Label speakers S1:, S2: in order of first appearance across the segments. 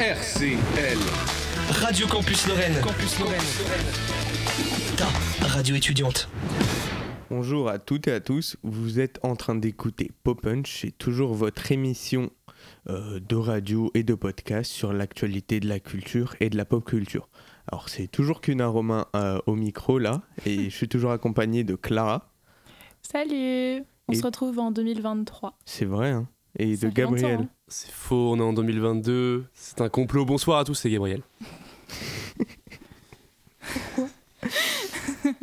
S1: RCL.
S2: Radio Campus Lorraine.
S3: Campus Lorraine.
S2: Ta radio étudiante.
S4: Bonjour à toutes et à tous, vous êtes en train d'écouter Pop Punch, c'est toujours votre émission euh, de radio et de podcast sur l'actualité de la culture et de la pop culture. Alors c'est toujours qu'une Romain euh, au micro là, et je suis toujours accompagné de Clara,
S5: Salut On
S4: Et-
S5: se retrouve en 2023.
S4: c'est vrai, hein, et
S5: Ça
S4: de Gabriel.
S5: hein.
S3: C'est faux, on est en 2022. C'est un complot. Bonsoir à tous, c'est Gabriel.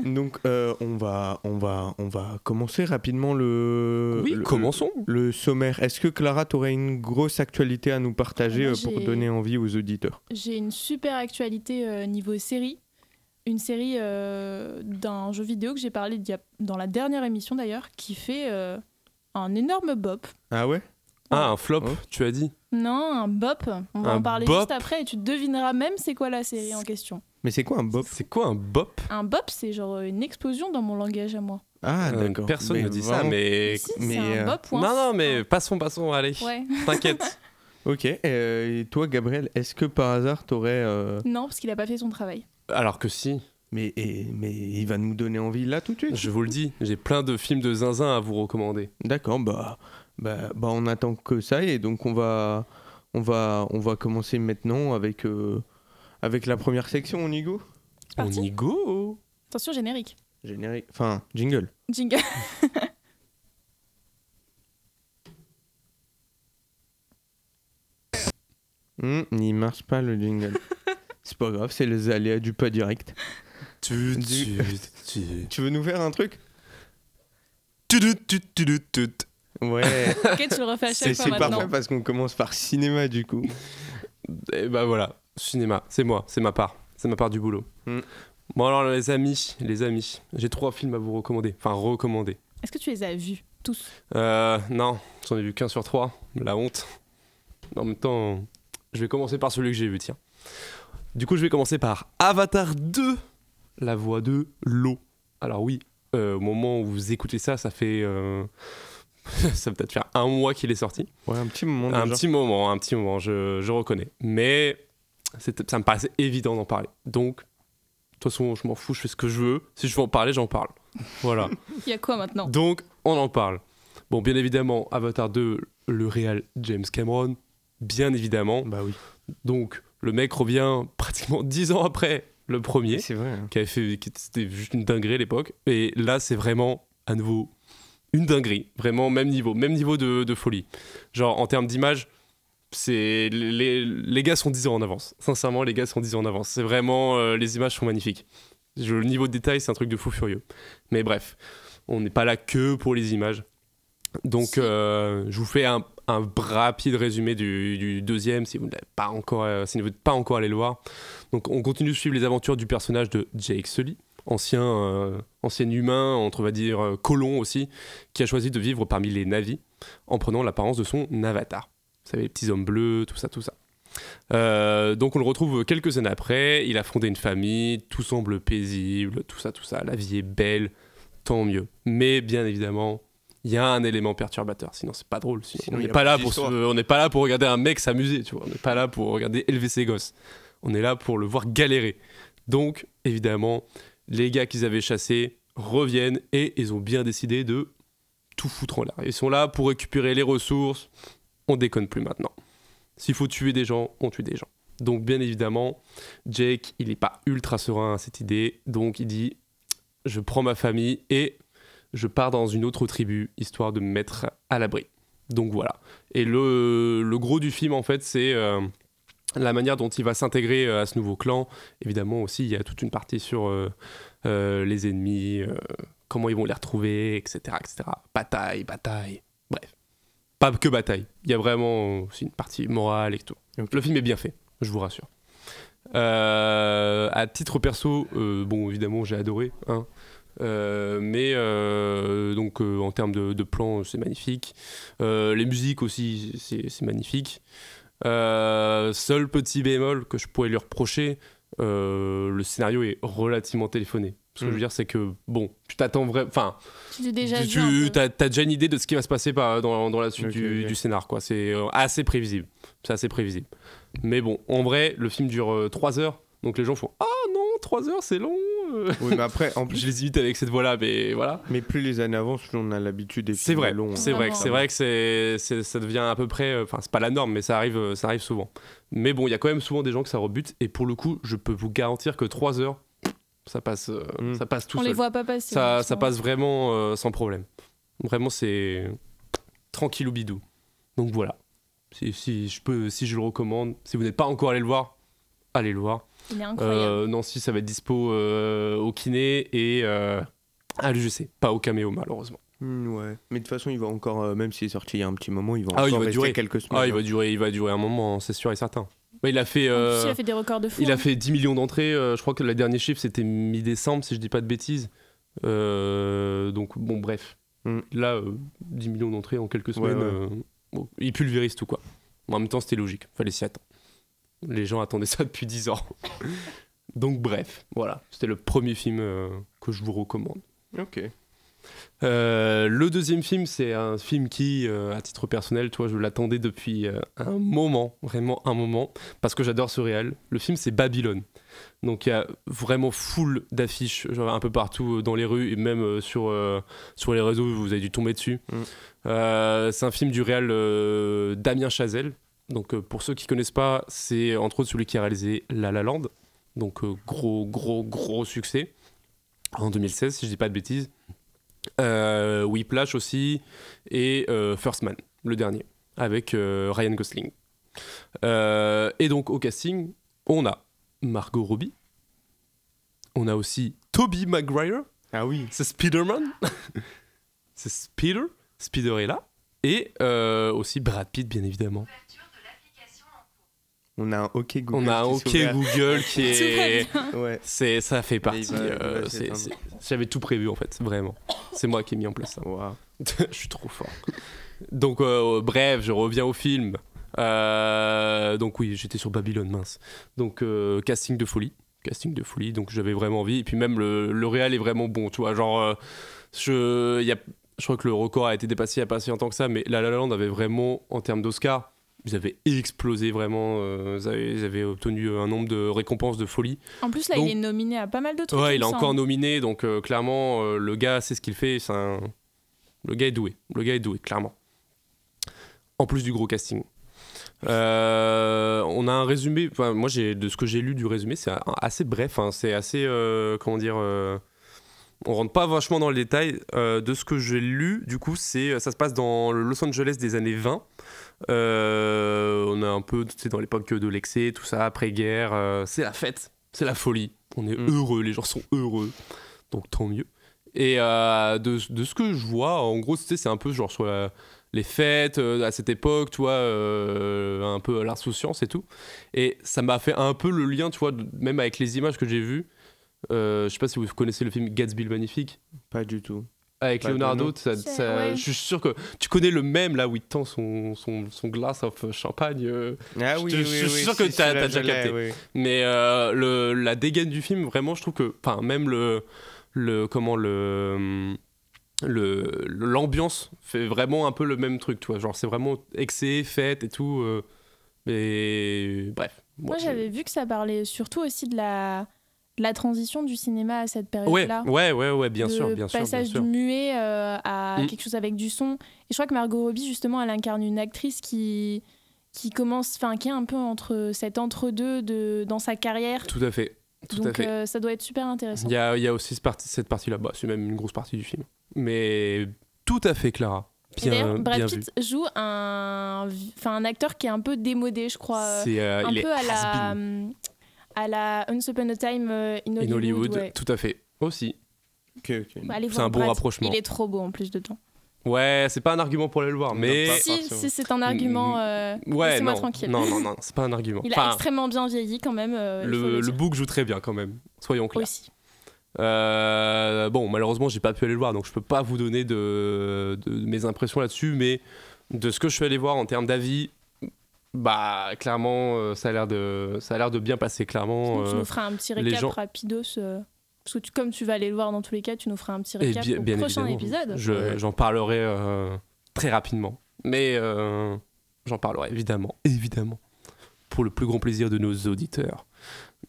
S4: Donc euh, on, va, on, va, on va commencer rapidement le,
S3: oui,
S4: le,
S3: commençons.
S4: le sommaire. Est-ce que Clara, tu aurais une grosse actualité à nous partager
S5: Moi,
S4: euh, pour donner envie aux auditeurs?
S5: J'ai une super actualité euh, niveau série. Une série euh, d'un jeu vidéo que j'ai parlé a- dans la dernière émission d'ailleurs, qui fait euh, un énorme bop.
S4: Ah ouais?
S3: Ah, un flop,
S4: Oh.
S3: tu as dit.
S5: Non, un bop. On va
S3: Un
S5: en parler
S3: bop
S5: juste après et tu devineras même c'est quoi la série en question.
S4: Mais c'est quoi un bop?
S3: C'est quoi un bop?
S5: Un bop, c'est genre une explosion dans mon langage à moi.
S4: Ah
S3: Euh,
S4: d'accord.
S3: Personne ne dit ça, mais.
S5: Si,
S4: mais,
S5: c'est un
S4: euh,
S5: bop ou un
S3: Non, non, mais passons, passons, allez.
S5: Ouais.
S3: T'inquiète.
S4: Ok, euh, et toi Gabriel, est-ce que par hasard t'aurais... euh,
S5: Non, parce qu'il a pas fait son travail.
S3: Alors que si,
S4: Mais, et- mais il va nous donner envie là tout de suite?
S3: Je vous le dis, j'ai plein de films de zinzin à vous recommander.
S4: D'accord, bah, bah, bah on attend que ça et donc on va, on va, on va commencer maintenant avec, euh, avec la première section, on y go
S3: On y go
S5: Attention, générique.
S4: Générique, enfin jingle.
S5: Jingle.
S4: Hmm, il marche pas le jingle. C'est pas grave, c'est les aléas du pas direct.
S3: Tu,
S4: Du-
S3: tu, tu,
S4: Tu veux nous faire un truc?
S3: Tu, tu, tu, tu, tu, tu.
S4: Ouais,
S5: ok, tu le refais à
S4: c'est
S5: chaque fois
S4: c'est parfait parce qu'on commence par cinéma du coup.
S3: Et bah voilà, cinéma, c'est moi, c'est ma part, c'est ma part du boulot.
S4: Hmm.
S3: Bon alors les amis, les amis, j'ai trois films à vous recommander, enfin recommander.
S5: Est-ce que tu les as vus tous?
S3: Euh, non, j'en ai vu qu'un sur trois, la honte. En même temps, je vais commencer par celui que j'ai vu, tiens. Du coup, je vais commencer par Avatar 2, la voix de l'eau. Alors oui, euh, au moment où vous écoutez ça, ça fait... euh, ça va peut-être faire un mois qu'il est sorti.
S4: Ouais, un petit moment
S3: Un
S4: déjà.
S3: petit moment, un petit moment, je, je reconnais. Mais ça me paraissait évident d'en parler. Donc, de toute façon, je m'en fous, je fais ce que je veux. Si je veux en parler, j'en parle. Voilà.
S5: Il y a quoi maintenant?
S3: Donc, on en parle. Bon, bien évidemment, Avatar 2, le réal James Cameron. Bien évidemment.
S4: Bah oui.
S3: Donc, le mec revient pratiquement 10 ans après le premier,
S4: C'est vrai. hein.
S3: qui avait fait, qui était- c'était juste une dinguerie à l'époque. Et là, c'est vraiment à nouveau une dinguerie. Vraiment, même niveau, même niveau de, de folie. Genre, en termes d'image, c'est les, les gars sont 10 ans en avance. Sincèrement, les gars sont 10 ans en avance. C'est vraiment, euh, les images sont magnifiques. Je- le niveau de détail, c'est un truc de fou furieux. Mais bref, on n'est pas là que pour les images. Donc, euh, je vous fais un, un rapide résumé du, du deuxième, si vous ne l'avez pas encore, euh, si vous n'êtes pas encore allé le voir. Donc, on continue de suivre les aventures du personnage de Jake Sully, ancien, euh, ancien humain, entre on va dire euh, colon aussi, qui a choisi de vivre parmi les navis en prenant l'apparence de son avatar. Vous savez, les petits hommes bleus, tout ça, tout ça. Euh, donc on le retrouve quelques années après, il a fondé une famille, tout semble paisible, tout ça, tout ça, la vie est belle, tant mieux. Mais bien évidemment, il y a un élément perturbateur, sinon c'est pas drôle. sinon
S4: Sinon,
S3: on n'est pas, là pour se- on n'est pas là pour regarder un mec s'amuser, tu vois. On n'est pas là pour regarder élever ses gosses. On est là pour le voir galérer. Donc, évidemment, les gars qu'ils avaient chassés reviennent et ils ont bien décidé de tout foutre en l'air. Ils sont là pour récupérer les ressources. On déconne plus maintenant. S'il faut tuer des gens, on tue des gens. Donc, bien évidemment, Jake, il n'est pas ultra serein à cette idée. Donc, il dit Je prends ma famille et je pars dans une autre tribu, histoire de me mettre à l'abri. Donc, voilà. Et le, gros du film, en fait, c'est. euh, la manière dont il va s'intégrer euh, à ce nouveau clan, évidemment aussi, il y a toute une partie sur euh, euh, les ennemis, euh, comment ils vont les retrouver, etc., etc. Bataille, bataille, bref. Pas que bataille, il y a vraiment aussi une partie morale et tout. Le film est bien fait, je vous rassure. À titre perso, bon, évidemment, j'ai adoré, hein. Euh, mais euh, donc euh, en termes de, de plan, c'est magnifique. Les musiques aussi, c'est magnifique. Euh, seul petit bémol que je pourrais lui reprocher, euh, le scénario est relativement téléphoné. Ce que je veux
S4: Mm.
S3: dire, c'est que bon, tu t'attends vraiment. Enfin,
S5: Tu déjà
S3: tu, tu as, déjà une idée de ce qui va se passer par- dans, dans la suite du,
S4: ok.
S3: du scénar, quoi. C'est euh, assez prévisible. C'est assez prévisible. Mais bon, en vrai, le film dure 3 heures, donc les gens font Ah non, 3 heures c'est long.
S4: Oui, mais après, en plus,
S3: Je les imite avec cette voix-là, mais voilà.
S4: mais plus les années avancent, plus on a l'habitude des
S3: C'est vrai, c'est vrai, que-
S5: Vraiment.
S3: c'est vrai que c'est, c'est- ça devient à peu près, euh, enfin c'est pas la norme, mais ça arrive, euh, ça arrive souvent. Mais bon, il y a quand même souvent des gens que ça rebute, et pour le coup, je peux vous garantir que 3 heures, ça passe, euh,
S4: Mm.
S3: ça passe tout
S5: On
S3: seul.
S5: les voit pas passer.
S3: ça,
S5: hein,
S3: ça passe vraiment euh, sans problème. Vraiment, c'est tranquille ou bidou. Donc voilà. Si, si je peux, si je le recommande, si vous n'êtes pas encore allé le voir, allez le voir.
S5: Il est incroyable.
S3: Euh, Nancy, ça va être dispo euh, au kiné et euh, à l'UGC, pas au caméo malheureusement.
S4: Hmm, ouais. Mais de toute façon, il va encore, euh, même s'il est sorti il y a un petit moment, il va
S3: Ah,
S4: encore
S3: il va
S4: rester
S3: durer.
S4: quelques semaines.
S3: Ah, il va durer, il va durer un moment, hein, c'est sûr et certain. Ouais, il a fait,
S5: plus, il a fait des records de fou.
S3: il a
S5: hein.
S3: fait 10 millions d'entrées. euh, je crois que le dernier chiffre c'était mi-décembre, si je dis pas de bêtises. Euh, donc bon, bref.
S4: Mm.
S3: Là, euh, 10 millions d'entrées en quelques semaines,
S4: ouais.
S3: euh, bon, il pulvérise tout quoi. Mais en même temps, c'était logique, fallait s'y attendre. Les gens attendaient ça depuis 10 ans. donc bref, voilà, c'était le premier film euh, que je vous recommande.
S4: Ok.
S3: Euh, le deuxième film, c'est un film qui, euh, à titre personnel, toi, je l'attendais depuis un moment, vraiment un moment, parce que j'adore ce réel. Le film, c'est Babylone. Donc il y a vraiment full d'affiches, un peu partout dans les rues et même sur, sur les réseaux, vous avez dû tomber dessus.
S4: Mm.
S3: C'est un film du réel Damien Chazelle. Donc euh, pour ceux qui connaissent pas, c'est entre autres celui qui a réalisé La La Land. Donc euh, gros, gros, gros succès en 2016, si je dis pas de bêtises. Euh, Whiplash aussi et euh, First Man, le dernier, avec Ryan Gosling. Et donc au casting, on a Margot Robbie, on a aussi Toby Maguire,
S4: Ah oui.
S3: c'est Spider-Man, c'est Spider, Spider est là, et aussi Brad Pitt bien évidemment.
S4: On a un OK Google.
S3: On a un
S4: qui
S3: OK Google qui est...
S4: Ouais.
S3: C'est, ça fait partie. euh, J'avais tout prévu en fait, vraiment. C'est moi qui ai mis en place ça. Je suis trop fort. Donc, euh, bref, je reviens au film. Euh, donc, oui, j'étais sur Babylone, mince. Donc, euh, casting de folie. Casting de folie, donc j'avais vraiment envie. Et puis, même le, le réel est vraiment bon, tu vois. Genre, euh, je, il y a, je crois que le record a été dépassé il n'y a pas si longtemps que ça, mais La La Land avait vraiment, en termes d'Oscar, ils avaient explosé vraiment. euh, ils, avaient, ils avaient obtenu un nombre de récompenses de folie.
S5: En plus, là,
S3: Donc-
S5: il est nominé à pas mal de trucs.
S3: Ouais, il est encore nominé, donc euh, clairement, euh, le gars sait ce qu'il fait. C'est un... Le gars est doué. Le gars est doué, clairement. En plus du gros casting. Euh, on a un résumé. Enfin, moi, de ce que j'ai lu du résumé, c'est assez bref. hein, c'est assez, euh, comment dire. euh, on rentre pas vachement dans le détail. Euh, de ce que j'ai lu, du coup, c'est ça se passe dans le Los Angeles des années 20. Euh, on est un peu, dans l'époque de l'excès, tout ça, après-guerre. euh, c'est la fête, c'est la folie. On est
S4: Mm.
S3: heureux, les gens sont heureux. Donc tant mieux. Et euh, de, de ce que je vois, en gros, c'est un peu genre sur la- les fêtes à cette époque, tu vois, un peu l'insouciance et tout. Et ça m'a fait un peu le lien, tu vois, de- même avec les images que j'ai vues. Je sais pas si vous connaissez le film Gatsby le Magnifique.
S4: Pas du tout.
S3: Avec
S4: de
S3: Leonardo,
S4: nom.
S3: ça-
S5: C'est-
S3: ça-
S5: ouais.
S3: je suis sûr que tu connais le même là où il tend son, son, son glace of champagne. euh,
S4: Ah
S3: Je
S4: oui,
S3: te-
S4: oui,
S3: je suis
S4: oui,
S3: sûr que
S4: celui-là,
S3: t'as déjà capté.
S4: oui.
S3: Mais euh, le, la dégaine du film, vraiment, je trouve que, enfin, même le, le, comment le, le, l'ambiance fait vraiment un peu le même truc, tu vois. Genre, c'est vraiment excès, fête et tout. euh, mais bref.
S5: Moi, j'avais vu que ça parlait surtout aussi de la, la transition du cinéma à cette période-là.
S3: ouais, ouais, ouais, bien sûr, bien sûr, bien
S5: passage
S3: sûr.
S5: du muet euh, à quelque chose avec du son. Et je crois que Margot Robbie, justement, elle incarne une actrice qui, qui commence, enfin, qui est un peu entre cet entre-deux de, dans sa carrière.
S3: Tout à fait, tout à
S5: Donc,
S3: fait.
S5: euh, ça doit être super intéressant.
S3: Il y a, il y a aussi cette partie, cette partie-là, bah, c'est même une grosse partie du film. Mais tout à fait, Clara. Bien,
S5: Brad. Pitt joue un, enfin, un acteur qui est un peu démodé, je crois.
S3: C'est, euh,
S5: un
S3: il
S5: peu
S3: est
S5: à la, à la Once Upon a Time euh, in Hollywood.
S3: in Hollywood,
S5: ouais.
S3: tout à fait. Aussi.
S5: Bah,
S3: C'est un bon
S5: Brad.
S3: rapprochement.
S5: Il est trop beau en plus dedans.
S3: Ouais, c'est pas un argument pour aller le voir, mais.
S5: Si, si c'est un argument, euh,
S3: Ouais,
S5: laissez-moi
S3: non,
S5: tranquille.
S3: non, non, non, c'est pas un argument.
S5: Il a extrêmement bien vieilli quand même. euh,
S3: le, book joue très bien quand même, soyons clairs.
S5: aussi.
S3: Euh, bon, malheureusement, j'ai pas pu aller le voir, donc je peux pas vous donner de, de mes impressions là-dessus, mais de ce que je suis allé voir en termes d'avis, bah clairement, euh, ça a l'air de, ça a l'air de bien passer, clairement.
S5: tu
S3: euh,
S5: nous feras un petit récap
S3: gens-
S5: rapidos. euh, parce que tu- comme tu vas aller le voir dans tous les cas, tu nous feras un petit
S3: et
S5: récap
S3: bien,
S5: au
S3: bien
S5: prochain
S3: évidemment,
S5: épisode.
S3: je- j'en parlerai euh, très rapidement. Mais euh, j'en parlerai évidemment, évidemment, pour le plus grand plaisir de nos auditeurs.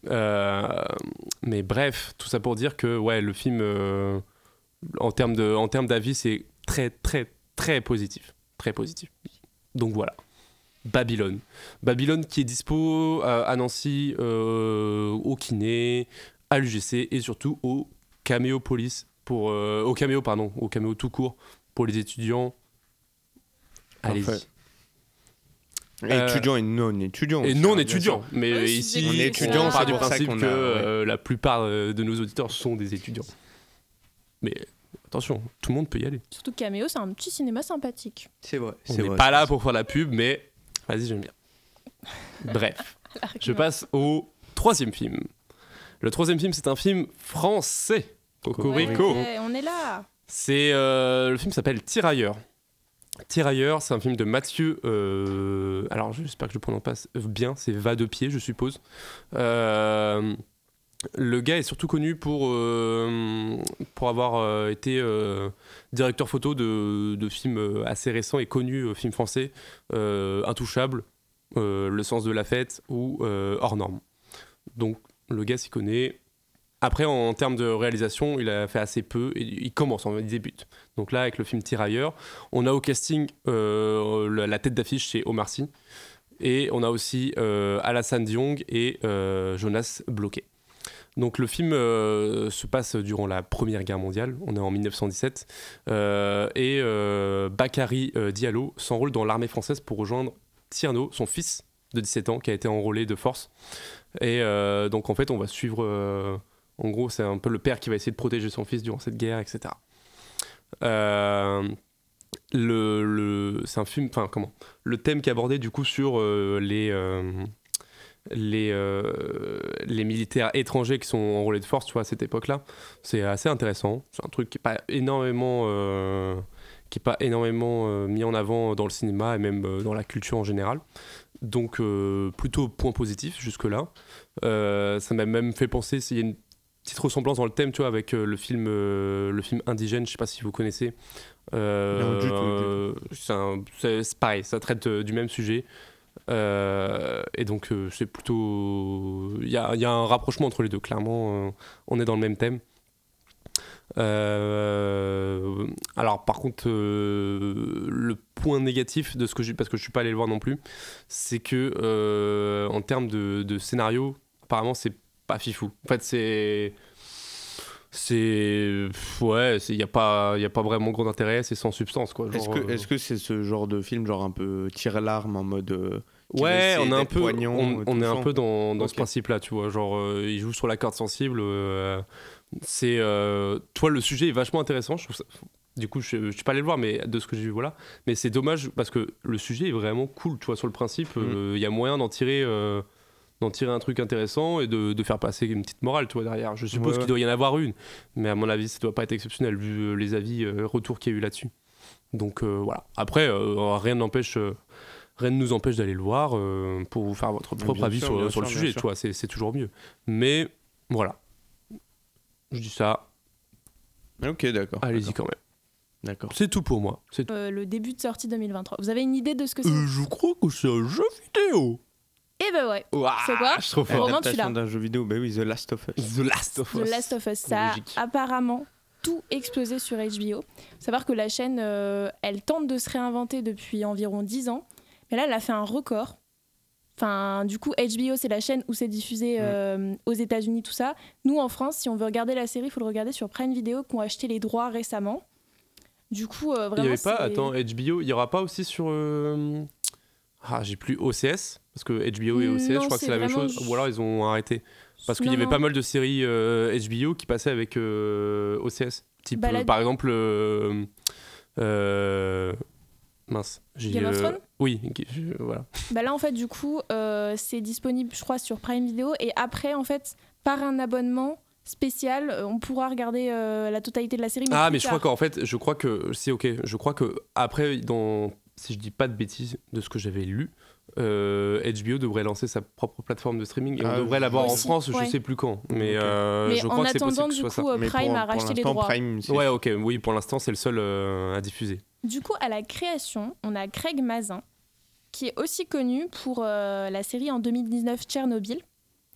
S3: Euh, mais bref, tout ça pour dire que ouais, le film, euh, en termes de, en termes d'avis, c'est très très très positif, très positif. Donc voilà. Babylone. Babylone qui est dispo euh, à Nancy, euh, au Kiné, à l'UGC et surtout au Caméo Police pour euh, au Caméo pardon, au Caméo tout court pour les étudiants. Allez-y. Euh,
S4: Étudiants et non étudiants.
S3: Et non
S4: hein,
S3: étudiants, mais
S5: si
S3: ici
S4: On est étudiants,
S3: on part du principe que
S4: a-
S3: euh, la plupart de nos auditeurs sont des étudiants. Mais attention, tout le monde peut y aller.
S5: Surtout que Cameo, c'est un petit cinéma sympathique.
S4: C'est vrai.
S3: On
S4: c'est
S3: n'est pas là pour faire la pub, mais vas-y, j'aime bien. Bref, je passe au troisième film. Le troisième film, c'est un film français. Cocorico.
S5: Ouais, on est là.
S3: C'est euh, le film s'appelle Tirailleurs. Tirailleurs, c'est un film de Mathieu. euh, alors, j'espère que je le prononce pas bien. C'est Va de pied, je suppose. Euh, le gars est surtout connu pour euh, avoir euh, été euh, directeur photo de, films assez récents et connus, films français, Intouchable, Le sens de la fête ou Hors norme. Donc, le gars s'y connaît. Après, en, termes de réalisation, il a fait assez peu. Et il commence, il débute. Donc là, avec le film Tirailleurs, on a au casting la, tête d'affiche, c'est Omar Sy. Et on a aussi Alassane Diong et Jonas Bloquet. Donc le film euh, se passe durant la Première Guerre mondiale, on est en 1917, euh, et euh, Bakary euh, Diallo s'enrôle dans l'armée française pour rejoindre Tierno, son fils de 17 ans, qui a été enrôlé de force. Et donc en fait, on va suivre en gros, c'est un peu le père qui va essayer de protéger son fils durant cette guerre, etc. Le, le- c'est un film, enfin comment? Le thème qui est abordé du coup sur les les euh, les militaires étrangers qui sont enrôlés de force, tu vois, à cette époque-là, c'est assez intéressant. C'est un truc qui est pas énormément euh, qui est pas énormément euh, mis en avant dans le cinéma et même dans la culture en général. Donc plutôt point positif jusque là. Euh, ça m'a même fait penser s'il y a une petite ressemblance dans le thème, tu vois, avec le film, le film indigène. Je sais pas si vous connaissez. C'est pareil, ça traite du même sujet. Euh, et donc euh, c'est plutôt, il y a, un rapprochement entre les deux. Clairement, euh, on est dans le même thème. Alors par contre, le point négatif de ce que j'ai, parce que je suis pas allé le voir non plus, c'est que en termes de, de scénario, apparemment c'est pas fifou. En fait, c'est c'est ouais, il y a pas il y a pas vraiment grand intérêt, c'est sans substance quoi.
S4: Est-ce que
S3: euh,
S4: est-ce que c'est ce genre de film, genre un peu tire-larme en mode. euh,
S3: Ouais, on est un peu,
S4: poignant,
S3: on,
S4: euh,
S3: on est un peu dans, dans ce
S4: Ok.
S3: principe-là, tu vois. Genre, euh, il joue sur la corde sensible. euh, c'est, euh, toi, le sujet est vachement intéressant. Je trouve ça- Du coup, je, je suis pas allé le voir, mais de ce que j'ai vu, voilà. Mais c'est dommage parce que le sujet est vraiment cool, tu vois. Sur le principe,
S4: Mm.
S3: euh, il y a moyen d'en tirer, euh, d'en tirer un truc intéressant et de, de faire passer une petite morale, tu vois, derrière. Je suppose
S4: Ouais,
S3: qu'il
S4: ouais.
S3: doit y en avoir une, mais à mon avis, ça doit pas être exceptionnel vu euh, les avis, euh, retours qu'il y a eu là-dessus. Donc euh, voilà. Après, euh, rien n'empêche. euh, Rien ne nous empêche d'aller le voir euh, pour vous faire votre propre
S4: bien
S3: avis
S4: sûr,
S3: sur, sur le sujet, tu vois, c'est c'est toujours mieux. Mais voilà. Je dis ça,
S4: Ok, d'accord.
S3: allez-y quand même.
S4: D'accord.
S3: C'est tout pour moi.
S5: Euh, le début de sortie 2023. Vous avez une idée de ce que c'est?
S3: Euh, je crois que c'est un jeu vidéo.
S5: Eh ben ouais.
S3: Ouah,
S5: C'est quoi
S3: Je fort.
S5: Romain, tu l'as.
S4: d'un jeu vidéo, bah oui, The Last of Us.
S3: The Last of
S5: The
S3: Us.
S5: Last of Us, ça
S3: Logique.
S5: a apparemment tout explosé sur HBO. Faut savoir que la chaîne, euh, elle tente de se réinventer depuis environ 10 ans, mais là, elle a fait un record. Enfin, du coup, HBO, c'est la chaîne où c'est diffusé euh, aux États-Unis, tout ça. Nous, en France, si on veut regarder la série, il faut le regarder sur Prime Video, qui ont acheté les droits récemment. Du coup, euh,
S3: Il
S5: vraiment.
S3: y avait pas,
S5: c'est-
S3: attends, HBO, il y aura pas aussi sur. euh, Ah, j'ai plus OCS, parce que HBO et
S5: Non,
S3: OCS, je crois que
S5: c'est
S3: la même chose, ou alors ils ont arrêté. Parce qu'il y avait
S5: non.
S3: pas mal de séries euh, HBO qui passaient avec euh, OCS. Type, euh, par exemple, euh, euh, mince. j'ai,
S5: Game of
S3: euh,
S5: Thrones
S3: Oui, voilà.
S5: Bah là, en fait, du coup, euh, c'est disponible, je crois, sur Prime Video. Et après, en fait, par un abonnement spécial, euh, on pourra regarder euh, la totalité de la série. Mais
S3: Ah, mais je crois qu'en fait, je crois que c'est ok. Je crois que après, dans, si je dis pas de bêtises de ce que j'avais lu, euh, HBO devrait lancer sa propre plateforme de streaming et
S4: Ah,
S3: on devrait l'avoir en France. Je
S5: ouais.
S3: sais plus quand, mais, euh,
S5: Mais
S3: je
S5: en
S3: crois que c'est
S5: attendant,
S3: possible que ce soit ça.
S5: euh,
S4: Mais
S5: Prime
S4: pour,
S5: a racheté les droits.
S4: Prime, c'est
S3: Ouais, ok, oui, pour l'instant, c'est le seul euh, à diffuser.
S5: Du coup, à la création, on a Craig Mazin, qui est aussi connu pour euh, la série en 2019 Tchernobyl,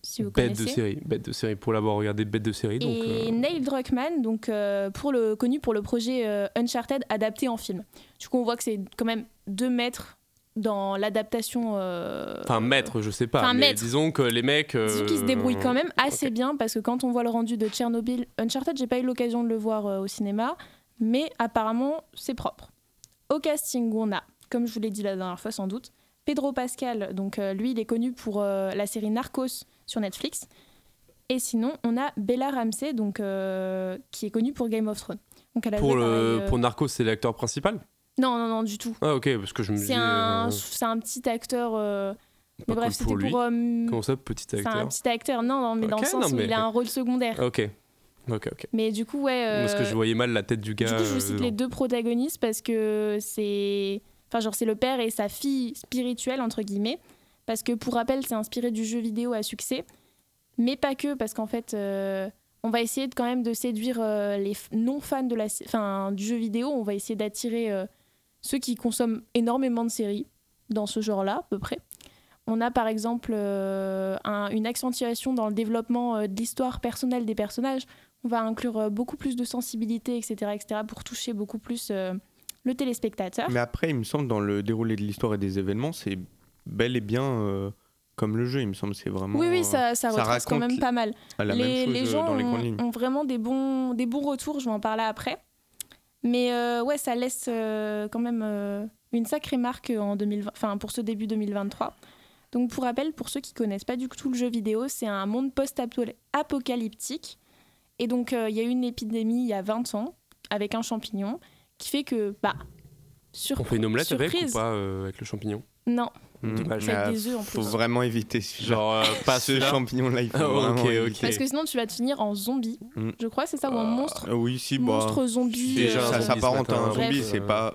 S5: si vous
S3: Bête de
S5: connaissez.
S3: série, bête de série. Pour l'avoir regardé, bête de série. Donc,
S5: et
S3: euh,
S5: Neil Druckmann, donc euh, pour le connu pour le projet euh, Uncharted adapté en film. Du coup, on voit que c'est quand même deux maîtres dans l'adaptation. euh,
S3: Enfin, maître, je sais pas.
S5: Enfin,
S3: mais
S5: maître.
S3: disons que les mecs. euh,
S5: Disons qu'ils se débrouillent quand même assez bien parce que quand on voit le rendu de Tchernobyl, Uncharted, j'ai pas eu l'occasion de le voir euh, au cinéma, mais apparemment c'est propre. Au casting, on a, comme je vous l'ai dit la dernière fois sans doute, Pedro Pascal, donc euh, lui il est connu pour euh, la série Narcos sur Netflix. Et sinon, on a Bella Ramsey, donc, euh, qui est connue pour Game of Thrones. Donc, elle a
S3: Pour,
S5: joué,
S3: le,
S5: pareil, euh,
S3: pour Narcos, c'est l'acteur principal?
S5: Non, non, non, du tout.
S3: Ah, ok, parce que je me dis.
S5: C'est un, c'est un petit acteur. euh, Mais bref, c'était
S3: pour
S5: pour. euh,
S3: Comment ça, petit
S5: c'est un
S3: acteur
S5: petit acteur. Non, non, mais dans le sens
S3: non,
S5: où
S3: mais-
S5: il a un rôle secondaire.
S3: Ok. Ok, ok.
S5: Mais du coup, ouais. euh,
S3: Parce que je voyais mal la tête du gars.
S5: Du coup, je
S3: euh,
S5: cite les deux protagonistes parce que c'est. Enfin, genre, c'est le père et sa fille spirituelle, entre guillemets. Parce que, pour rappel, c'est inspiré du jeu vidéo à succès. Mais pas que, parce qu'en fait, euh, on va essayer de, quand même de séduire euh, les non-fans de la, sé- enfin, du jeu vidéo. On va essayer d'attirer euh, ceux qui consomment énormément de séries dans ce genre-là, à peu près. On a par exemple euh, un- une accentuation dans le développement euh, de l'histoire personnelle des personnages. On va inclure euh, beaucoup plus de sensibilité, etc., etc., pour toucher beaucoup plus le téléspectateur.
S4: Mais après, il me semble, dans le déroulé de l'histoire et des événements, c'est bel et bien comme le jeu, il me semble. C'est vraiment
S5: oui, oui, ça, ça,
S4: ça
S5: quand même pas mal. les,
S4: même chose
S5: les gens
S4: dans les
S5: ont, ont vraiment des bons, des bons retours, je vais en parler après. Mais euh, ouais, ça laisse euh, quand même euh, une sacrée marque en 2020, enfin, pour ce début 2023. Donc pour rappel, pour ceux qui connaissent pas du tout le jeu vidéo, c'est un monde post-apocalyptique. Et donc il y a eu une épidémie il y a 20 ans avec un champignon qui fait que, bah, sur...
S3: On fait une omelette avec ou
S5: surprise.
S3: pas avec le champignon?
S5: Non,
S4: Mm.
S3: dommage.
S5: avec
S4: Ah,
S5: des œufs en
S4: faut
S5: plus.
S4: vraiment éviter ce genre.
S3: Euh, pas
S4: ce
S3: celui-là
S4: champignon-là, il faut
S3: Ah.
S5: Parce que sinon tu vas te finir en zombie.
S4: Mm.
S5: Je crois, c'est ça, ou en monstre.
S4: Euh, oui, si, bah,
S5: monstre zombie.
S3: Déjà,
S5: euh,
S4: ça s'apparente à un zombie, c'est pas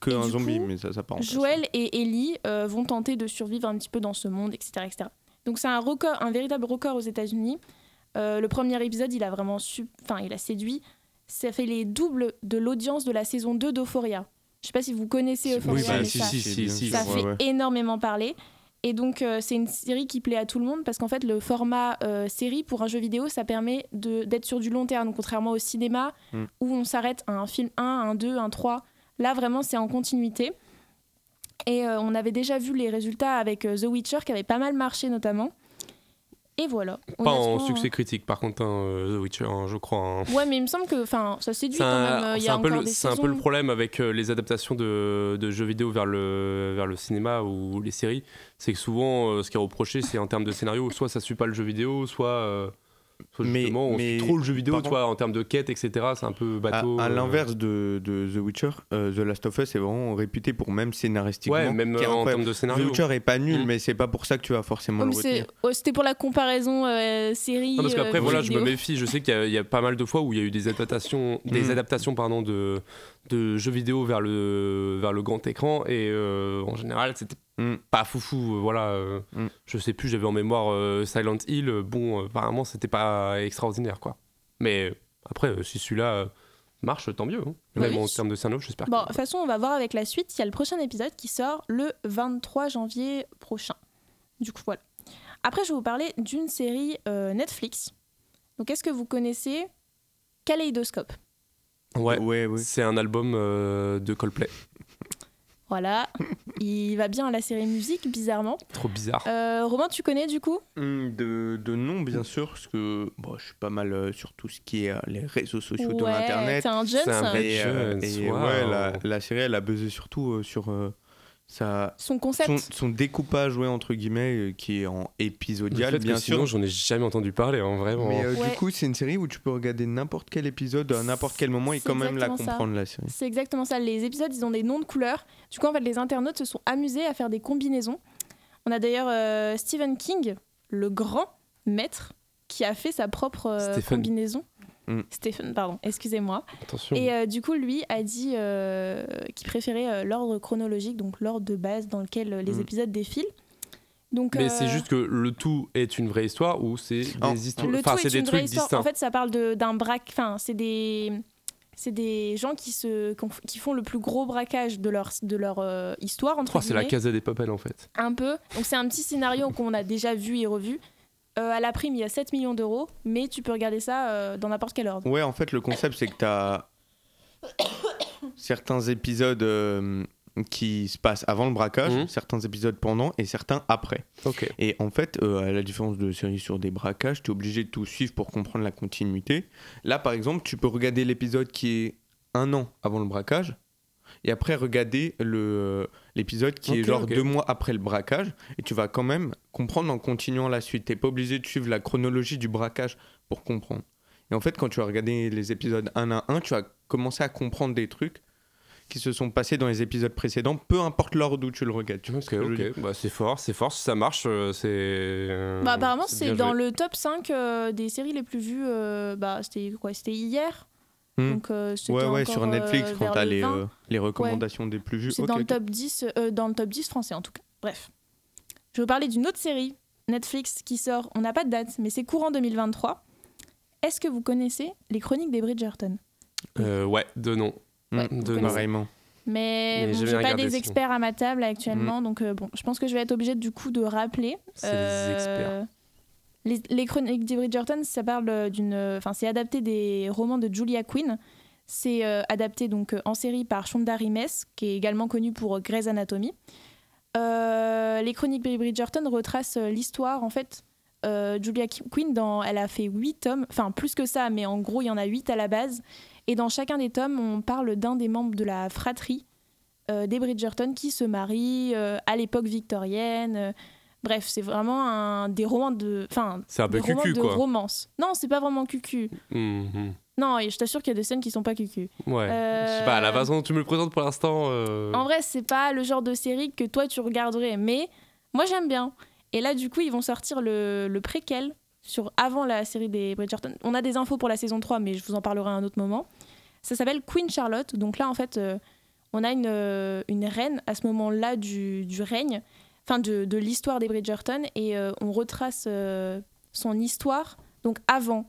S4: que
S5: Et
S4: un zombie,
S5: coup,
S4: mais ça s'apparente.
S5: Joël et Ellie euh, vont tenter de survivre un petit peu dans ce monde, etc. etc. Donc c'est un record, un véritable record aux États-Unis. Euh, le premier épisode, il a vraiment su, enfin, il a séduit. Ça fait les doubles de l'audience de la saison 2 d'Euphoria. Je sais pas si vous connaissez Euphoria,
S3: Oui, bah,
S5: mais
S3: si,
S5: ça,
S3: si, si,
S5: fait
S4: ouais.
S5: énormément parler. Et donc euh, c'est une série qui plaît à tout le monde parce qu'en fait le format euh, série pour un jeu vidéo, ça permet de- d'être sur du long terme. Contrairement au cinéma
S4: Mm.
S5: où on s'arrête à un film 1, un 2, un 3, là vraiment c'est en continuité. Et euh, on avait déjà vu les résultats avec The Witcher qui avait pas mal marché notamment. Et voilà.
S3: Pas en
S5: Honnêtement,
S3: succès critique, par contre, hein, euh, The Witcher, hein, je crois. hein.
S5: Ouais, mais il me semble que enfin, ça séduit quand même. euh,
S3: c'est un peu le, un peu le problème avec euh, les adaptations de, de jeux vidéo vers le, vers le cinéma ou les séries. C'est que souvent, euh, ce qui est reproché, c'est en termes de scénario, soit ça suit pas le jeu vidéo, soit
S4: Mais-
S3: on
S4: mais
S3: trop le jeu vidéo, vois, en termes de quête, etc. C'est un peu bateau.
S4: à
S3: euh,
S4: l'inverse de, de The Witcher, euh, The Last of Us est vraiment réputé pour même scénaristiquement.
S3: Ouais, même euh, en termes de
S4: The
S3: scénario.
S4: Witcher est pas nul,
S3: Mm.
S4: mais c'est pas pour ça que tu vas forcément
S5: Ouais,
S4: le retenir.
S5: ouais, C'était pour la comparaison euh, série.
S3: Non, parce qu'après,
S5: euh,
S3: voilà, je me méfie. Je sais qu'il y, a- il y a pas mal de fois où il y a eu des adaptations, des
S4: Mm.
S3: adaptations pardon, de, de jeux vidéo vers le, vers le grand écran. Et euh, en général, c'était
S4: Mm.
S3: pas foufou. euh, Voilà, euh,
S4: Mm.
S3: je sais plus, j'avais en mémoire euh, Silent Hill. Bon, apparemment, c'était pas extraordinaire, quoi. Mais après, euh, si celui-là euh, marche, tant mieux. hein.
S5: Bah
S3: Même
S5: oui.
S3: en termes de scénario, j'espère.
S5: Bon, de toute façon, on va voir avec la suite. Il y a le prochain épisode qui sort le 23 janvier prochain. Du coup, voilà. Après, je vais vous parler d'une série euh, Netflix. Donc, est-ce que vous connaissez Kaleidoscope?
S3: Ouais.
S4: ouais, ouais.
S3: C'est un album euh, de Coldplay.
S5: Voilà. Il va bien à la série musique, bizarrement.
S3: Trop bizarre.
S5: Euh, Romain, tu connais du coup?
S4: Hum, De, de nom, bien sûr, parce que bon, je suis pas mal euh, sur tout ce qui est euh, les réseaux sociaux de
S5: Ouais,
S4: l'internet.
S5: T'es un jeune,
S3: C'est un vrai-
S4: Et, euh,
S3: Jeune,
S4: et
S3: wow.
S4: ouais, la, la série, elle a buzzé surtout euh, sur
S5: Son concept.
S4: son, son découpage, ouais, entre guillemets, euh, qui est en épisodial,
S3: que
S4: bien
S3: sinon,
S4: sûr.
S3: j'en ai jamais entendu parler, hein, vraiment.
S4: Mais euh,
S5: Ouais.
S4: du coup, c'est une série où tu peux regarder n'importe quel épisode à n'importe quel moment et
S5: C'est
S4: quand même la
S5: exactement ça.
S4: comprendre, la série.
S5: C'est exactement ça. Les épisodes, ils ont des noms de couleurs. Du coup, en fait, les internautes se sont amusés à faire des combinaisons. On a d'ailleurs euh, Stephen King, le grand maître, qui a fait sa propre euh, combinaison.
S4: Mm.
S5: Stephen, pardon, excusez-moi.
S3: Attention.
S5: Et euh, du coup, lui a dit euh, qu'il préférait euh, l'ordre chronologique, donc l'ordre de base dans lequel les
S4: Mm.
S5: épisodes défilent. Donc,
S3: Mais
S5: euh,
S3: c'est juste que le tout est une vraie histoire ou c'est des histoires.
S5: le
S3: Enfin,
S5: tout
S3: c'est
S5: est
S3: des
S5: une vraie
S3: trucs
S5: histoire.
S3: distincts.
S5: En fait, ça parle de- d'un braque. Enfin, c'est des. C'est des gens qui, se, qui font le plus gros braquage de leur, de leur euh, histoire. Entre
S3: Oh, c'est la. Casa des Papel en fait.
S5: Un peu. Donc c'est un petit scénario qu'on a déjà vu et revu. Euh, à la prime, il y a 7 millions d'euros, mais tu peux regarder ça euh, dans n'importe quel ordre.
S4: Ouais, en fait, le concept, c'est que tu as certains épisodes euh, qui se passent avant le braquage,
S3: Mhm.
S4: certains épisodes pendant et certains après.
S3: Ok.
S4: Et en fait, euh, à la différence de séries sur des braquages, tu es obligé de tout suivre pour comprendre la continuité. Là, par exemple, tu peux regarder l'épisode qui est un an avant le braquage et après regarder le l'épisode qui est genre deux mois après le braquage et tu vas quand même comprendre en continuant la suite. T'es pas obligé de suivre la chronologie du braquage pour comprendre. Et en fait, quand tu vas regarder les épisodes un à un, tu vas commencer à comprendre des trucs qui se sont passés dans les épisodes précédents, peu importe l'ordre où tu le regardes. Tu vois ce
S3: Ok,
S4: que je veux dire
S3: ok. Bah, c'est fort, c'est fort. Si ça marche, euh, c'est. euh,
S5: Bah, apparemment, c'est dans
S3: joué.
S5: le top 5 euh, des séries les plus vues. euh, bah, c'était quoi C'était hier.
S4: Hmm.
S5: Donc, euh,
S4: Ouais, ouais, sur Netflix,
S5: euh,
S4: quand t'as
S5: le
S4: les,
S5: 20.
S4: euh, les recommandations des plus vues.
S5: C'est dans, le top 10, euh, dans le top 10 français en tout cas. Bref. Je vais vous parler d'une autre série Netflix qui sort, on n'a pas de date, mais c'est courant 2023. Est-ce que vous connaissez les chroniques des Bridgerton?
S3: Euh, ouais, de nom.
S4: Hmm,
S5: Ouais,
S3: de.
S4: Pareillement.
S5: Mais,
S3: Mais
S5: bon,
S3: j'ai
S5: pas des
S3: sinon.
S5: experts à ma table actuellement, donc euh, bon, je pense que je vais être obligée du coup de rappeler.
S3: C'est des experts.
S5: Les, chroniques des Bridgerton, ça parle euh, d'une, enfin c'est adapté des romans de Julia Quinn. C'est euh, adapté donc euh, en série par Shonda Rhimes, qui est également connue pour euh, Grey's Anatomy. Euh, les chroniques des Bridgerton retracent euh, l'histoire en fait. euh, Julia Quinn, dans, elle a fait 8 tomes, enfin plus que ça, mais en gros il y en a 8 à la base. Et dans chacun des tomes, on parle d'un des membres de la fratrie euh, des Bridgerton qui se marie euh, à l'époque victorienne. Bref, c'est vraiment un, des romans de. Enfin,
S3: C'est un peu
S5: romans
S3: cucu,
S5: de
S3: quoi.
S5: romance. Non, c'est pas vraiment cucu.
S3: Mhm.
S5: Non, et je t'assure qu'il y a des scènes qui sont pas cucu.
S3: Ouais.
S5: Euh,
S3: Je sais pas, la façon dont tu me le présentes pour l'instant. euh,
S5: En vrai, c'est pas le genre de série que toi tu regarderais, mais moi j'aime bien. Et là, du coup, ils vont sortir le, le préquel sur avant la série des Bridgerton. On a des infos pour la saison 3, mais je vous en parlerai à un autre moment. Ça s'appelle Queen Charlotte. Donc là, en fait, euh, on a une, une reine à ce moment-là du, du règne, enfin de, de l'histoire des Bridgerton, et euh, on retrace euh, son histoire, donc avant.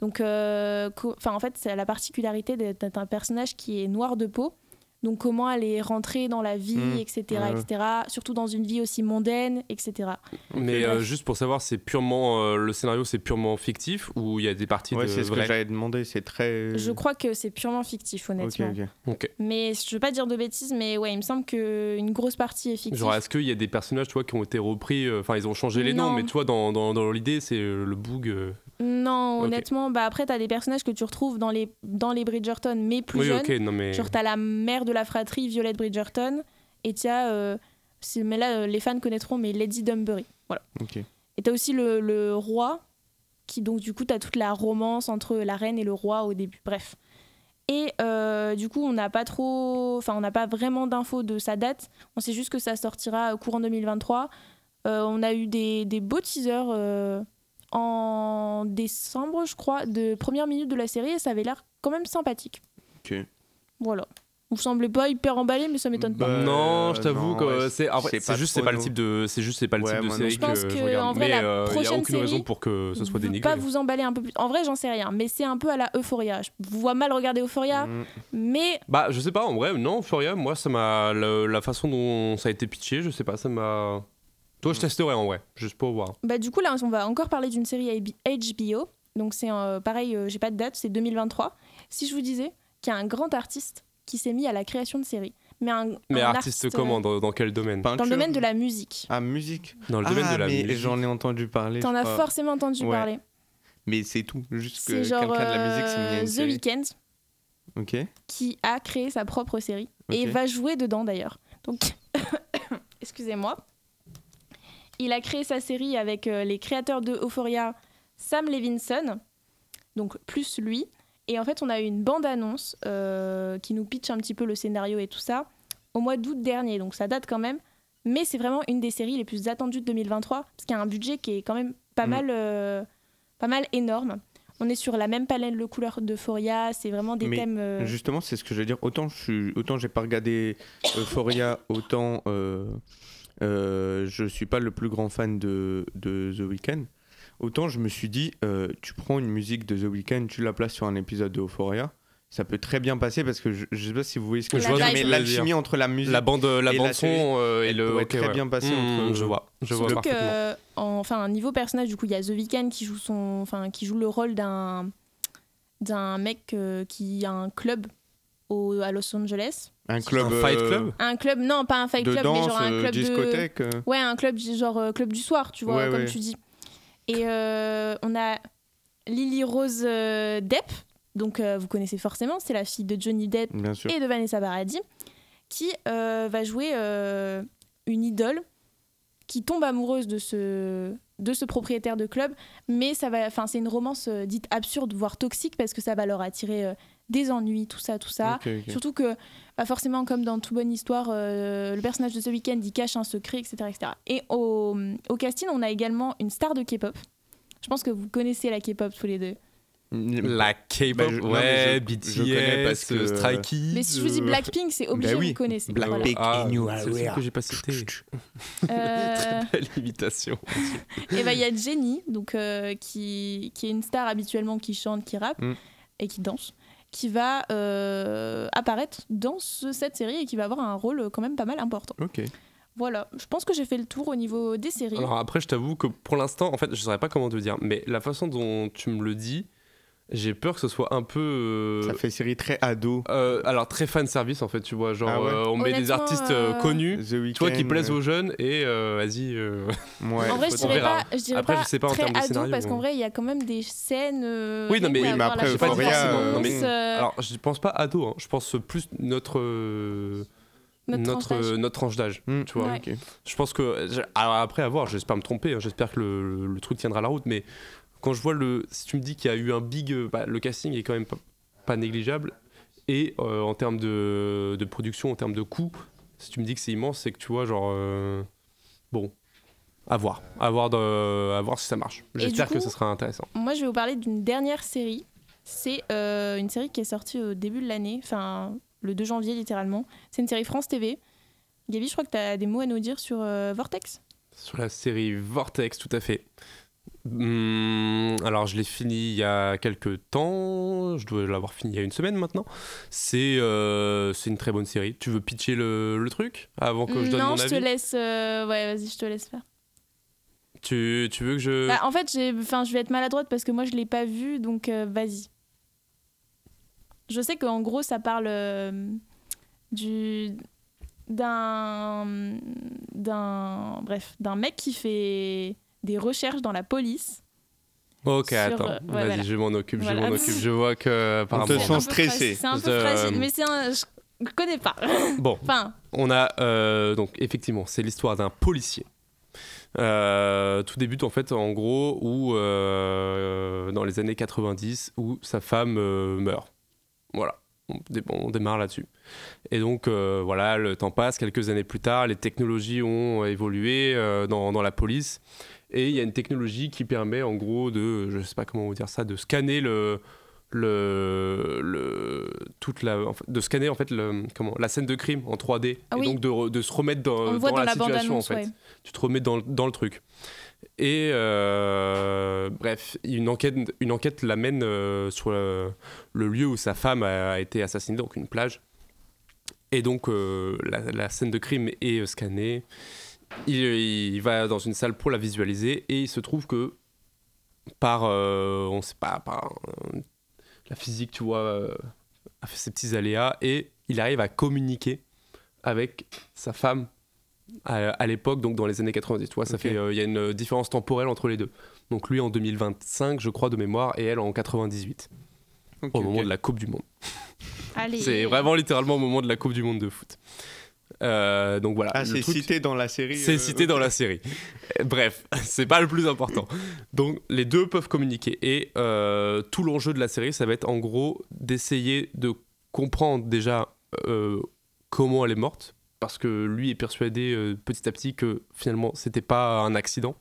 S5: Donc, euh, enfin, en fait, c'est la particularité d'être un personnage qui est noir de peau. Donc, comment elle est rentrée dans la vie,
S4: Mmh.
S5: etc.,
S4: Ouais, ouais.
S5: etc. Surtout dans une vie aussi mondaine, etc.
S3: Mais euh, juste pour savoir, c'est purement euh, le scénario, c'est purement fictif ou il y a des parties
S4: Ouais,
S3: de
S4: c'est ce que
S3: vrai
S4: j'avais demandé. C'est très.
S5: Je crois que c'est purement fictif, honnêtement.
S4: ok.
S3: Ok.
S5: Mais je veux pas dire de bêtises, mais ouais, il me semble qu'une grosse partie est fictive.
S3: Genre, est-ce qu'il y a des personnages, tu vois, qui ont été repris euh, Enfin, ils ont changé les noms, mais tu vois, dans, dans, dans l'idée, c'est le boug. Euh,
S5: Non, honnêtement, bah après, t'as des personnages que tu retrouves dans les, dans les Bridgerton, mais plus
S3: Oui,
S5: jeunes.
S3: ok, non mais.
S5: Genre, t'as la mère de la fratrie, Violette Bridgerton, et t'as. euh, mais là, euh, les fans connaîtront, mais Lady Dunbury. Voilà.
S4: Ok.
S5: Et t'as aussi le, le roi, qui donc, du coup, t'as toute la romance entre la reine et le roi au début. Bref. Et euh, du coup, on n'a pas trop. Enfin, on n'a pas vraiment d'infos de sa date. On sait juste que ça sortira courant 2023. Euh, on a eu des, des beaux teasers euh, en décembre, je crois, de première minute de la série, et ça avait l'air quand même sympathique.
S4: Ok.
S5: Voilà. Vous semblez pas hyper emballé, mais ça m'étonne pas.
S4: Bah,
S3: non, je
S4: euh,
S3: t'avoue que
S4: ouais,
S3: c'est juste c'est pas le type de c'est juste c'est pas le
S4: Ouais,
S3: type de série que
S5: Je pense
S3: je
S5: que,
S3: regarde
S5: en vrai,
S3: mais
S5: la
S3: euh, il y a aucune raison pour que ce soit
S5: Je
S3: dénigré
S5: pas vous emballer un peu plus. En vrai, j'en sais rien, mais c'est un peu à la Euphoria. Je vous vois mal regarder Euphoria,
S4: Mm.
S5: mais
S3: bah je sais pas en vrai non Furia moi ça m'a le- la façon dont ça a été pitché je sais pas ça m'a toi je
S4: Mm.
S3: testerai en vrai juste pour voir
S5: bah, du coup, là, on va encore parler d'une série HBO. Donc, c'est euh, pareil, euh, j'ai pas de date, c'est 2023. Si je vous disais qu'il y a un grand artiste qui s'est mis à la création de séries, mais un,
S3: mais
S5: un
S3: artiste,
S5: euh,
S3: comment dans, dans quel domaine
S5: Dans le domaine de la musique.
S4: Ah, musique.
S3: dans le domaine
S4: ah,
S3: de la
S4: mais
S3: musique
S4: j'en ai entendu parler.
S5: T'en as forcément entendu
S4: Ouais.
S5: parler.
S4: Mais c'est tout. Juste que
S5: C'est genre
S4: quelqu'un de la musique s'est mis à
S5: euh,
S4: une
S5: The
S4: série.
S5: Weeknd
S4: Ok.
S5: qui a créé sa propre série et va jouer dedans d'ailleurs. Donc, excusez-moi. Il a créé sa série avec euh, les créateurs de Euphoria, Sam Levinson, donc plus lui. Et en fait, on a eu une bande-annonce euh, qui nous pitch un petit peu le scénario et tout ça au mois d'août dernier, donc ça date quand même. Mais c'est vraiment une des séries les plus attendues de 2023 parce qu'il y a un budget qui est quand même pas
S4: Mm.
S5: mal, euh, pas mal énorme. On est sur la même palette de couleurs d'Euphoria, c'est vraiment des
S4: Mais
S5: thèmes. euh,
S4: Justement, c'est ce que je veux dire. Autant je suis, autant j'ai pas regardé Euphoria, autant euh, euh, je suis pas le plus grand fan de, de The Weeknd. Autant je me suis dit, euh, tu prends une musique de The Weeknd, tu la places sur un épisode de Euphoria, ça peut très bien passer parce que je, je sais pas si vous voyez ce que
S5: La
S4: je veux dire,
S5: vibe.
S4: mais l'alchimie entre la musique.
S3: La bande, la
S4: Et
S3: bande
S4: la
S3: son
S4: série,
S3: euh, et
S4: elle
S3: le.
S4: pourrait
S3: ok,
S4: très
S3: ouais.
S4: bien passer
S3: Mmh,
S4: entre-
S3: Je vois, je vois parfaitement.
S5: euh, en- enfin, niveau personnage, du coup, il y a The Weeknd qui joue son, enfin, qui joue le rôle d'un, d'un mec euh, qui a un club au, à Los Angeles.
S4: un club.
S3: Un fight
S4: euh,
S3: club
S5: Un club, non, pas un fight
S4: de
S5: club,
S4: danse,
S5: mais genre un
S4: euh,
S5: club de,
S4: discothèque. euh.
S5: ouais, un club genre euh, club du soir, tu vois,
S4: Ouais,
S5: comme
S4: ouais.
S5: tu dis. Et euh, on a Lily Rose euh, Depp, donc euh, vous connaissez forcément, c'est la fille de Johnny Depp et de Vanessa Paradis, qui euh, va jouer euh, une idole qui tombe amoureuse de ce, de ce propriétaire de club, mais ça va, enfin c'est une romance euh, dite absurde, voire toxique, parce que ça va leur attirer euh, des ennuis, tout ça, tout ça. Surtout que, bah forcément, comme dans toute bonne histoire, euh, le personnage de ce week-end, il cache un secret, etc. etc. Et au, au casting, on a également une star de K-pop. Je pense que vous connaissez la K-pop tous les deux.
S3: La K-pop,
S4: Bah, non, mais
S3: ouais,
S4: je-
S3: BTS,
S4: je connais parce que-
S3: Stray Kids.
S5: Mais si je vous dis
S3: euh,
S5: Blackpink, c'est obligé,
S4: bah oui,
S5: vous connaissez.
S4: Blackpink.
S3: Ah,
S4: in your
S3: c'est
S4: area.
S3: que j'ai pas cité.
S5: Euh,
S3: Très belle imitation.
S5: Et bah il y a Jenny, donc euh, qui, qui est une star habituellement qui chante, qui rappe
S4: Mm.
S5: et qui danse, qui va euh, apparaître dans ce- cette série et qui va avoir un rôle quand même pas mal important.
S4: Ok.
S5: Voilà, je pense que j'ai fait le tour au niveau des séries.
S3: Alors après, je t'avoue que pour l'instant, en fait, je saurais pas comment te dire, mais la façon dont tu me le dis, j'ai peur que ce soit un peu. euh,
S4: Ça fait série très ado.
S3: euh, alors très fan service en fait, tu vois, genre
S4: Ah ouais
S3: euh, on met des artistes connus,
S4: The
S3: tu vois, qui plaisent
S4: euh,
S3: aux jeunes et euh, vas-y. euh,
S4: Ouais.
S5: en vrai, je dirais pas, je dirais
S3: Après,
S5: pas
S3: je sais pas en
S5: très
S3: termes de
S5: ado
S3: scénario,
S5: parce qu'en vrai, il y a quand même des scènes. euh,
S3: Oui, non, mais-
S5: rien
S4: Oui, mais après,
S3: Euphoria,
S5: violence,
S3: euh, non, mais- Alors je pense pas ado, hein, je pense plus notre euh,
S5: notre tranche
S3: notre,
S5: d'âge.
S3: notre tranche d'âge.
S4: Hmm,
S3: tu vois.
S5: Ouais.
S3: Je pense que. je- alors après, à voir, j'espère me tromper, hein, j'espère que le, le- le truc tiendra la route, mais quand je vois le. Si tu me dis qu'il y a eu un big. euh, bah, le casting est quand même pas, pas négligeable, et euh, en termes de, de production, en termes de coût, si tu me dis que c'est immense, c'est que tu vois, genre. euh, bon. À voir. À voir, de- à voir si ça marche. J'espère que ça sera intéressant.
S5: Moi, je vais vous parler d'une dernière série. C'est euh, une série qui est sortie au début de l'année, enfin le 2 janvier littéralement. C'est une série France TV. Gabi, je crois que tu as des mots à nous dire sur Vortex?
S3: Sur la série Vortex, tout à fait. Hum, alors, je l'ai fini il y a quelques temps. Je dois l'avoir fini il y a une semaine maintenant. C'est euh, c'est une très bonne série. Tu veux pitcher le, le truc avant que je donne
S5: non,
S3: mon
S5: je te laisse. euh, Ouais, vas-y, je te laisse faire.
S3: tu, tu veux que je.
S5: Bah, en fait, je vais être maladroite parce que moi, je l'ai pas vu, donc euh, vas-y. Je sais qu'en gros, ça parle du d'un d'un bref d'un mec qui fait des recherches dans la police.
S3: ok,
S5: sur,
S3: attends.
S5: euh, ouais,
S3: Vas-y,
S5: voilà.
S3: je m'en occupe.
S5: Voilà.
S3: Je m'en occupe. Je vois que. apparemment-
S4: te sens
S5: un peu
S4: stressé.
S5: C'est un peu
S3: Euh,
S5: fragile, mais c'est un. Je connais pas.
S3: Bon,
S5: enfin,
S3: On a euh, donc effectivement, c'est l'histoire d'un policier. Euh, tout débute en fait en gros où euh, dans les années 90 où sa femme euh, meurt. Voilà, on, dé- on démarre là-dessus. Et donc euh, voilà, le temps passe, quelques années plus tard, les technologies ont évolué euh, dans, dans la police et il y a une technologie qui permet en gros de, je sais pas comment vous dire ça, de scanner le le, le toute la en fait, de scanner en fait le comment la scène de crime en 3D
S5: Ah
S3: et
S5: oui.
S3: donc de, se remettre dans,
S5: on
S3: la, situation en fait
S5: ouais.
S3: tu te remets dans, le- dans le truc. Et euh, bref, une enquête, une enquête l'amène euh, sur le, le lieu où sa femme a, a été assassinée, donc une plage. Et donc euh, la, la scène de crime est euh, scannée. Il, il va dans une salle pour la visualiser et il se trouve que par, euh, on sait pas, par euh, la physique, tu vois, euh, a fait ses petits aléas et il arrive à communiquer avec sa femme à, à l'époque, donc dans les années 90. Tu vois, ça fait, euh, il y a une différence temporelle entre les deux. Donc lui en 2025, je crois de mémoire, et elle en 98,
S4: Ok,
S3: au moment de la Coupe du Monde. C'est vraiment littéralement au moment de la Coupe du Monde de foot. Euh, donc voilà.
S4: Ah, c'est
S3: truc-
S4: cité dans la série.
S3: c'est
S4: euh,
S3: cité dans la série. Bref, c'est pas le plus important. Donc les deux peuvent communiquer et euh, tout l'enjeu de la série, ça va être en gros d'essayer de comprendre déjà comment elle est morte, parce que lui est persuadé petit à petit que finalement c'était pas un accident.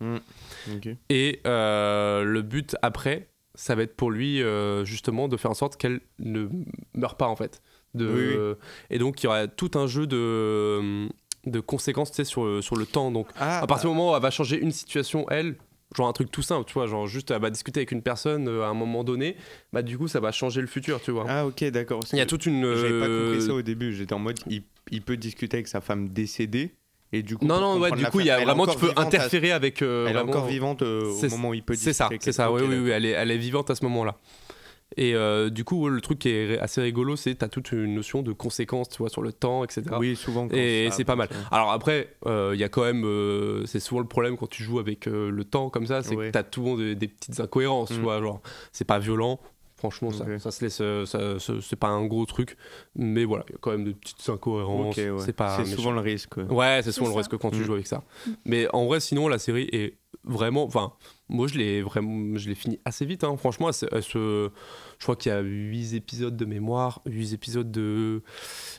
S4: Ok.
S3: Et le but après, ça va être pour lui justement de faire en sorte qu'elle ne meure pas en fait. De,
S4: Oui, oui.
S3: Et donc il y aura tout un jeu de, de conséquences sur, le- sur le temps. Donc
S4: Ah,
S3: à partir du moment où elle va changer une situation, elle, genre un truc tout simple, tu vois, genre juste euh, bah, discuter avec une personne euh, à un moment donné, bah du coup ça va changer le futur, tu vois.
S4: Ah ok d'accord.
S3: Il y a toute une.
S4: J'avais pas
S3: euh,
S4: compris ça au début. J'étais en mode il, il peut discuter avec sa femme décédée et du coup.
S3: Non, non, ouais, du coup, il y a vraiment, tu peux
S4: vivante à-
S3: interférer avec. euh,
S4: Elle est
S3: vraiment-
S4: encore vivante euh, au moment où il peut
S3: C'est ça,
S4: discuter
S3: c'est ça, oui, oui, oui, elle est, elle est vivante à ce moment-là. Et euh, du coup, le truc qui est assez rigolo, c'est t'as toute une notion de conséquences, tu vois, sur le temps, etc.
S4: Oui, souvent. quand
S3: Et
S4: ça-
S3: c'est pas mal.
S4: ça-
S3: Alors après, euh, il y a quand même, euh, c'est souvent le problème quand tu joues avec euh, le temps comme ça, c'est que t'as souvent des, des petites incohérences, tu
S4: Mm.
S3: vois, genre c'est pas violent. Franchement, ça,
S4: Ok.
S3: ça se laisse, euh, ça- ça- c'est pas un gros truc, mais voilà, il y a quand même des petites incohérences.
S4: Ouais.
S3: C'est pas.
S4: C'est souvent le risque. ouais.
S3: Ouais, c'est souvent le
S5: ça.
S3: risque quand tu
S4: Mm.
S3: joues avec ça. Mais en vrai, sinon, la série est vraiment. Enfin, moi, je l'ai vraiment, je l'ai fini assez vite. hein. Franchement, se- je crois qu'il y a 8 épisodes de mémoire, 8 épisodes de.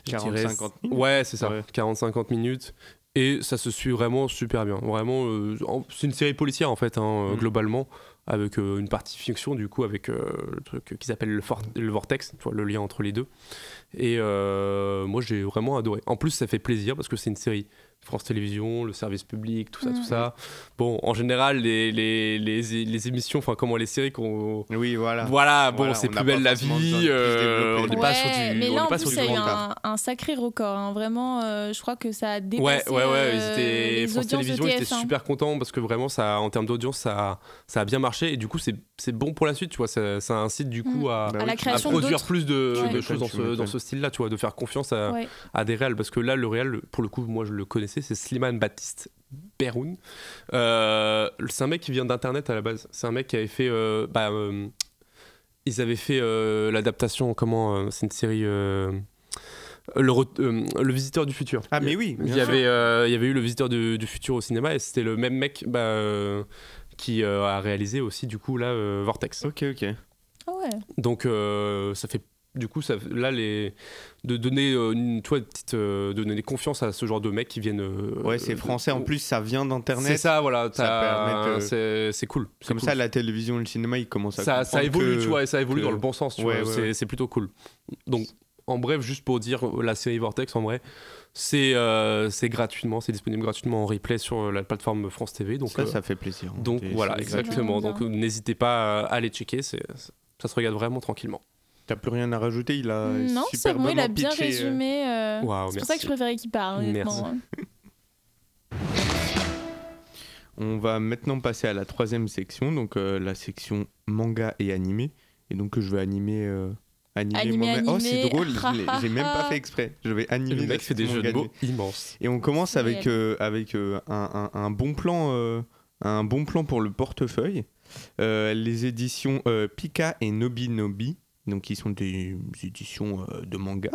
S3: je
S4: 40,
S3: dirais-
S4: 50 minutes.
S3: Ouais, c'est ça.
S4: Ouais.
S3: 40-50 minutes. Et ça se suit vraiment super bien. Vraiment, euh, c'est une série policière en fait, hein,
S4: Mm.
S3: globalement, avec euh, une partie fiction du coup, avec euh, le truc qui s'appelle le, for- le vortex, le lien entre les deux. Et euh, moi, j'ai vraiment adoré. En plus, ça fait plaisir parce que c'est une série France Télévisions, le service public, tout ça, tout ça. Bon, en général, les, les, les, les émissions, enfin, comment les séries qu'on.
S4: Oui, voilà.
S3: Voilà, bon,
S4: Voilà,
S3: c'est
S4: on
S3: plus belle la vie. euh, on n'est pas sur
S5: Ouais,
S3: du,
S5: mais
S3: on
S5: là,
S3: n'est
S5: en
S3: pas
S5: plus,
S3: sur
S5: il y a eu un, un sacré record. hein. Vraiment, euh, je crois que ça a
S3: Ouais,
S5: dépassé
S3: ouais, ouais, ils
S5: euh,
S3: étaient,
S5: les
S3: France Télévisions ils étaient
S5: TF1.
S3: super contents parce que vraiment, ça, en termes d'audience, ça, ça a bien marché et du coup, c'est c'est bon pour la suite, tu vois. Ça, ça incite du coup
S5: Mm.
S3: à,
S4: Bah oui,
S3: à produire plus de,
S5: Ouais.
S3: de choses dans ce, dans
S4: m'étonnes.
S3: ce style-là, tu vois, de faire confiance à,
S5: Ouais.
S3: à des réals parce que là, le réal, pour le coup, moi je le connaissais, c'est Slimane Baptiste Beroun. Euh, c'est un mec qui vient d'internet à la base. C'est un mec qui avait fait. euh, bah, euh, ils avaient fait euh, l'adaptation, comment euh, C'est une série. euh, le, euh, Visiteur du Futur.
S4: Ah, mais oui,
S3: Il y, avait, euh, il y avait eu le Visiteur du, du Futur au cinéma et c'était le même mec bah, euh, qui euh, a réalisé aussi, du coup, là, euh, Vortex.
S4: Ok, ok.
S5: Ah ouais.
S3: Donc euh, ça fait du coup ça là les de donner euh, une toi petite euh, donner confiance à ce genre de mecs qui viennent euh,
S4: Ouais, c'est français. En plus, ça vient
S3: c'est
S4: d'internet.
S3: ça voilà
S4: Ça de-
S3: c'est c'est cool c'est
S4: Comme
S3: cool.
S4: ça, la télévision le cinéma, ils commencent à
S3: ça, ça évolue
S4: que-
S3: tu vois et ça évolue
S4: que-
S3: dans le bon sens tu
S4: Ouais,
S3: vois
S4: ouais,
S3: c'est
S4: ouais.
S3: c'est plutôt cool donc en bref juste pour dire la série Vortex en vrai c'est euh, c'est gratuitement c'est disponible gratuitement en replay sur la plateforme France TV donc
S4: Ça,
S3: euh,
S4: ça fait plaisir.
S3: donc
S4: C'est-
S3: voilà
S4: c'est
S3: exactement donc n'hésitez pas à aller checker c'est ça se regarde vraiment tranquillement
S4: T'as plus rien à rajouter Il a
S5: Non, c'est bon, il a bien
S4: pitché, euh,
S5: résumé. euh, c'est pour ça que je préférais qu'il parle, honnêtement.
S4: On va maintenant passer à la troisième section, donc euh, la section manga et animé. Et donc je vais animer. euh, animer
S5: Animé,
S4: moi-même. Oh, c'est drôle, j'ai même pas fait exprès. Je vais animer.
S3: le mec fait des jeux de mots immenses
S4: Et on commence avec, euh, avec euh, un, un- un bon plan, euh, un bon plan pour le portefeuille. Euh, les éditions euh, Pika et Nobi Nobi, donc qui sont des éditions euh, de manga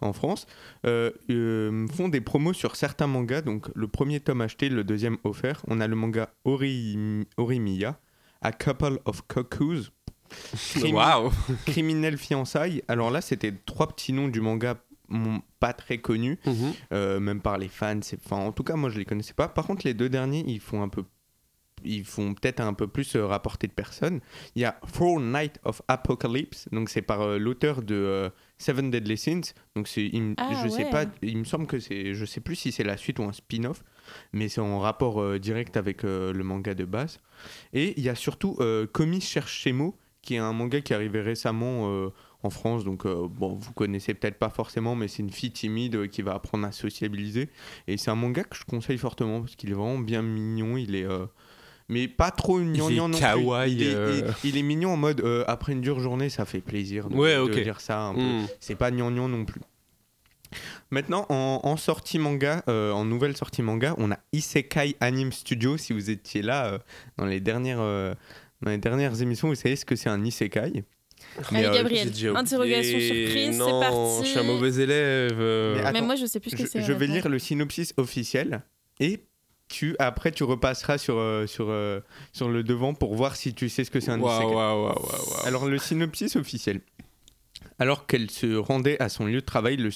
S4: en France, euh, euh, font des promos sur certains mangas. Donc le premier tome acheté, le deuxième offert. On a le manga Ori, Orimiya, A Couple of Cuckoos. Crimi-
S3: waouh
S4: Criminel fiançailles. Alors là, c'était trois petits noms du manga pas très connus.
S3: Mhm.
S4: Euh, même par les fans. Enfin, en tout cas, moi, je les connaissais pas. Par contre, les deux derniers, ils font un peu, ils font peut-être un peu plus euh, rapporter de personnes. Il y a Four Night of Apocalypse, donc c'est par euh, l'auteur de euh, Seven Deadly Sins. Donc c'est, il
S5: Ah,
S4: je sais
S5: ouais.
S4: pas, il me semble que c'est, je sais plus si c'est la suite ou un spin-off, mais c'est en rapport euh, direct avec euh, le manga de base. Et il y a surtout euh, Komi cherche Shemo, qui est un manga qui est arrivé récemment. en France, donc bon, vous connaissez peut-être pas forcément, mais c'est une fille timide qui va apprendre à sociabiliser. Et c'est un manga que je conseille fortement parce qu'il est vraiment bien mignon. Il est, mais pas trop gnangnan non plus.
S3: kawaii,
S4: Il est,
S3: euh.
S4: il- il est mignon en mode euh, après une dure journée, ça fait plaisir de,
S3: Ouais,
S4: de
S3: ok.
S4: lire ça un peu.
S3: Mm.
S4: C'est pas gnangnan non plus. Maintenant, en, en sortie manga, euh, en nouvelle sortie manga, on a Isekai Anime Studio. Si vous étiez là euh, dans, les dernières, euh, dans les dernières émissions, vous savez ce que c'est un Isekai.
S5: Allez,
S3: euh,
S5: Gabriel,
S3: j'ai déjà
S5: interrogation surprise, c'est
S3: Non,
S5: parti.
S3: Je suis un mauvais élève. euh.
S4: Mais
S5: Mais moi, je sais plus ce que c'est.
S4: je vais lire le synopsis officiel et tu, après tu repasseras sur, euh, sur, euh, sur le devant pour voir si tu sais ce que c'est un
S3: waouh.
S4: Alors le synopsis officiel. Alors qu'elle se rendait à son lieu de travail, le,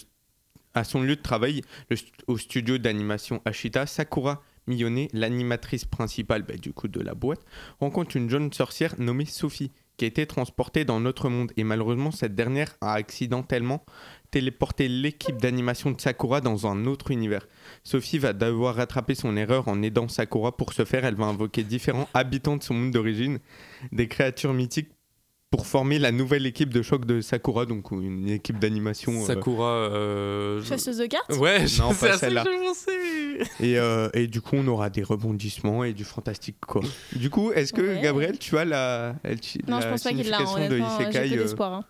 S4: à son lieu de travail le au studio d'animation Ashita, Sakura Miyone, l'animatrice principale bah, du coup de la boîte, rencontre une jeune sorcière nommée Sophie qui a été transportée dans notre monde et malheureusement cette dernière a accidentellement téléporter l'équipe d'animation de Sakura dans un autre univers. Sophie va devoir rattraper son erreur en aidant Sakura. Pour ce faire, elle va invoquer différents habitants de son monde d'origine, des créatures mythiques, pour former la nouvelle équipe de choc de Sakura, donc une équipe d'animation. euh,
S3: Sakura. euh,
S5: Chasseuse de cartes
S3: Ouais,
S4: Non,
S3: c'est
S4: pas celle-là. Et, euh, et du coup, on aura des rebondissements et du fantastique, quoi. Du coup, est-ce que,
S5: Ouais.
S4: Gabriel, tu as la, la
S5: Non, je pense pas qu'il l'a.
S4: de Isekai
S5: peu
S4: euh,
S5: d'espoir. hein.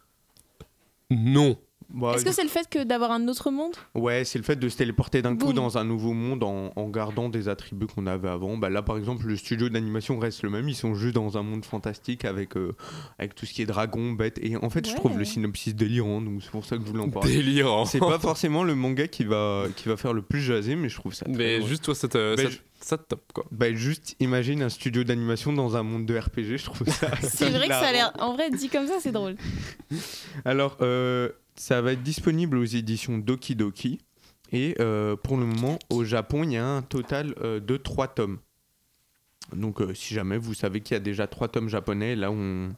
S3: Non.
S4: Bah,
S5: Est-ce que c'est le fait que d'avoir un autre monde?
S4: Ouais, c'est le fait de se téléporter d'un coup dans un nouveau monde en, en gardant des attributs qu'on avait avant. Bah là, par exemple, le studio d'animation reste le même. Ils sont juste dans un monde fantastique avec, euh, avec tout ce qui est dragon, bête. Et en fait, je trouve le synopsis délirant, donc c'est pour ça que je voulais en parler.
S3: Délirant.
S4: C'est pas forcément le manga qui va, qui va faire le plus jaser, mais je trouve ça. très
S3: Mais juste toi, ça te,
S4: Bah,
S3: ça,
S4: je-
S3: ça te top quoi.
S4: Bah, juste imagine un studio d'animation dans un monde de RPG, je trouve ça.
S5: C'est vrai que ça a l'air. En vrai, dit comme ça, c'est drôle.
S4: Alors, euh, ça va être disponible aux éditions Doki Doki. Et euh, pour le moment, au Japon, il y a un total euh, de 3 tomes. Donc, euh, si jamais vous savez qu'il y a déjà 3 tomes japonais, là, on.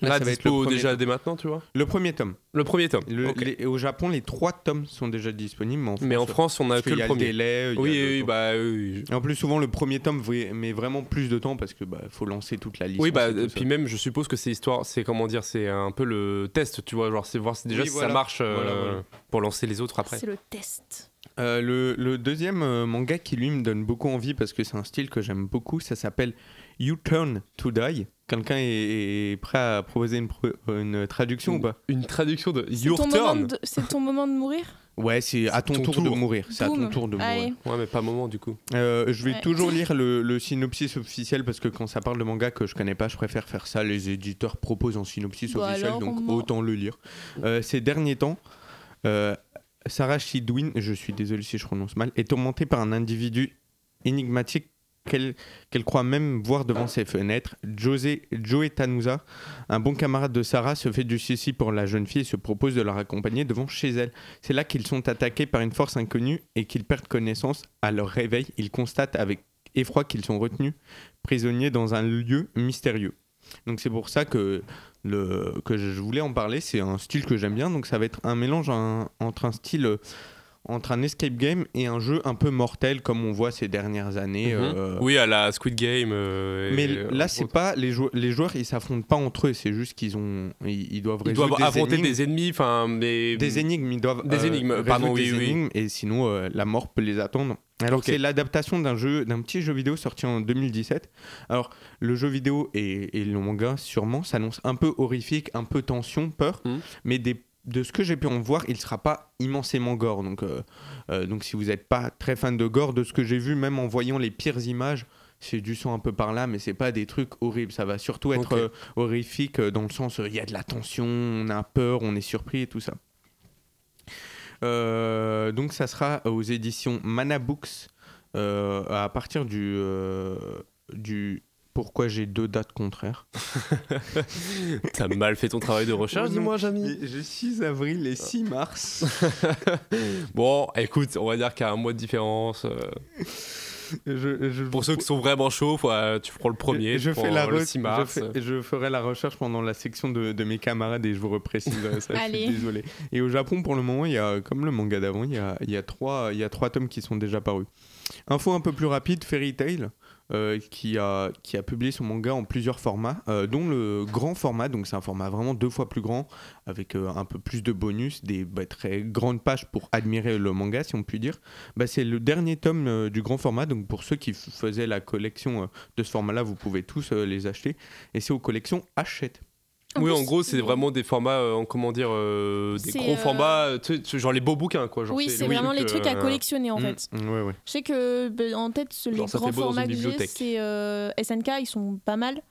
S4: Là,
S3: Là,
S4: ça va être le premier
S3: déjà
S4: tome.
S3: dès maintenant, tu vois.
S4: Le premier tome.
S3: Le premier tome.
S4: Le- les- au Japon, les 3 tomes sont déjà disponibles. Mais en France,
S3: Mais en France, on a que le
S4: a
S3: premier.
S4: délai. il y a
S3: oui,
S4: le-
S3: oui, bah oui.
S4: Et en plus, souvent, le premier tome met vraiment plus de temps parce que bah, faut lancer toute la liste.
S3: Oui, bah, puis même, je suppose que c'est histoire, c'est comment dire, c'est un peu le test, tu vois, genre, c'est voir si déjà
S4: Oui,
S3: si
S4: voilà.
S3: ça marche euh,
S4: Voilà, voilà.
S3: pour lancer les autres après.
S5: C'est le test.
S4: Euh, le, le deuxième euh, manga qui lui me donne beaucoup envie parce que c'est un style que j'aime beaucoup, ça s'appelle You Turn to Die. Quelqu'un est, est prêt à proposer une, traduction ou pas
S3: Une traduction de Your
S5: ton,
S3: Turn.
S5: c'est ton moment de mourir
S4: Ouais, c'est à ton,
S3: ton
S4: tour, de mourir. C'est à ton tour de mourir.
S3: Ouais, mais pas moment du coup.
S4: Euh, je vais
S5: Ouais.
S4: toujours lire le, le synopsis officiel parce que quand ça parle de manga que je connais pas, je préfère faire ça. Les éditeurs proposent un synopsis
S5: Bah
S4: officiel,
S5: alors,
S4: donc autant le lire. Euh, ces derniers temps, euh, Sarah Shidwin, je suis désolé si je prononce mal, est tourmentée par un individu énigmatique qu'elle croit même voir devant ses fenêtres. José, Joe Tanusa, un bon camarade de Sarah, se fait du souci pour la jeune fille et se propose de la raccompagner devant chez elle. C'est là qu'ils sont attaqués par une force inconnue et qu'ils perdent connaissance. À leur réveil, ils constatent avec effroi qu'ils sont retenus prisonniers dans un lieu mystérieux. Donc c'est pour ça que, le, que je voulais en parler. C'est un style que j'aime bien. Donc ça va être un mélange entre un style... euh, entre un escape game et un jeu un peu mortel comme on voit ces dernières années.
S3: Mhm.
S4: euh,
S3: Oui, à la Squid Game. euh,
S4: mais
S3: euh,
S4: là, c'est pas les, jou- les joueurs, ils s'affrontent pas entre eux. C'est juste qu'ils ont, ils, ils doivent
S3: Ils
S4: résoudre
S3: doivent
S4: des
S3: affronter
S4: énigmes.
S3: des ennemis, enfin, mais.
S4: Des énigmes, ils doivent
S3: Des
S4: euh,
S3: énigmes,
S4: résoudre
S3: pardon, oui,
S4: des
S3: oui.
S4: énigmes, et sinon euh, la mort peut les attendre. Alors c'est l'adaptation d'un jeu, d'un petit jeu vidéo sorti en 2017. Alors le jeu vidéo et, et le manga sûrement s'annonce un peu horrifique, un peu tension, peur,
S3: Mhm.
S4: mais des- de ce que j'ai pu en voir, il sera pas immensément gore. Donc euh, euh, donc si vous n'êtes pas très fan de gore, de ce que j'ai vu, même en voyant les pires images. C'est du sang un peu par là, mais c'est pas des trucs horribles. Ça va surtout être euh, horrifique dans le sens euh, il y a de la tension, on a peur, on est surpris et tout ça. Donc ça sera aux éditions Mana Books à partir du, du... Pourquoi j'ai deux dates contraires
S3: T'as mal fait ton travail de recherche, dis-moi, Jamy.
S4: J'ai 6 avril et 6 mars.
S3: Bon, écoute, on va dire qu'il y a un mois de différence. euh,
S4: je, je-
S3: Pour ceux qui sont vraiment chauds, faut, euh, tu prends le premier,
S4: je, fais la
S3: le
S4: re-
S3: 6 mars.
S4: Je, fais- je ferai la recherche pendant la section de, de mes camarades et je vous repréciserai ça. je
S5: Allez.
S4: suis désolé. Et au Japon, pour le moment, il y a, comme le manga d'avant, il y a, il y, a trois, il y a trois tomes qui sont déjà parus. Info un peu plus rapide, Fairy Tail. Euh, qui, a, publié son manga en plusieurs formats, euh, dont le grand format, donc c'est un format vraiment deux fois plus grand, avec euh, un peu plus de bonus, des bah, très grandes pages pour admirer le manga, si on peut dire. Bah, c'est le dernier tome du grand format, donc pour ceux qui faisaient la collection de ce format-là, vous pouvez tous les acheter. Et c'est aux collections Hachette.
S3: Oui,
S5: En
S3: gros, c'est vraiment des formats, euh, en- comment dire, euh, des gros
S5: euh,
S3: formats, tu sais, tu- genre les beaux bouquins, quoi. Genre
S5: Oui, c'est vraiment les trucs à collectionner en fait.
S4: Mm, ouais, ouais.
S5: Je sais que ben, en tête, ce- les
S3: Genre,
S5: grands formats que j'ai, c'est euh, SNK, ils sont pas mal.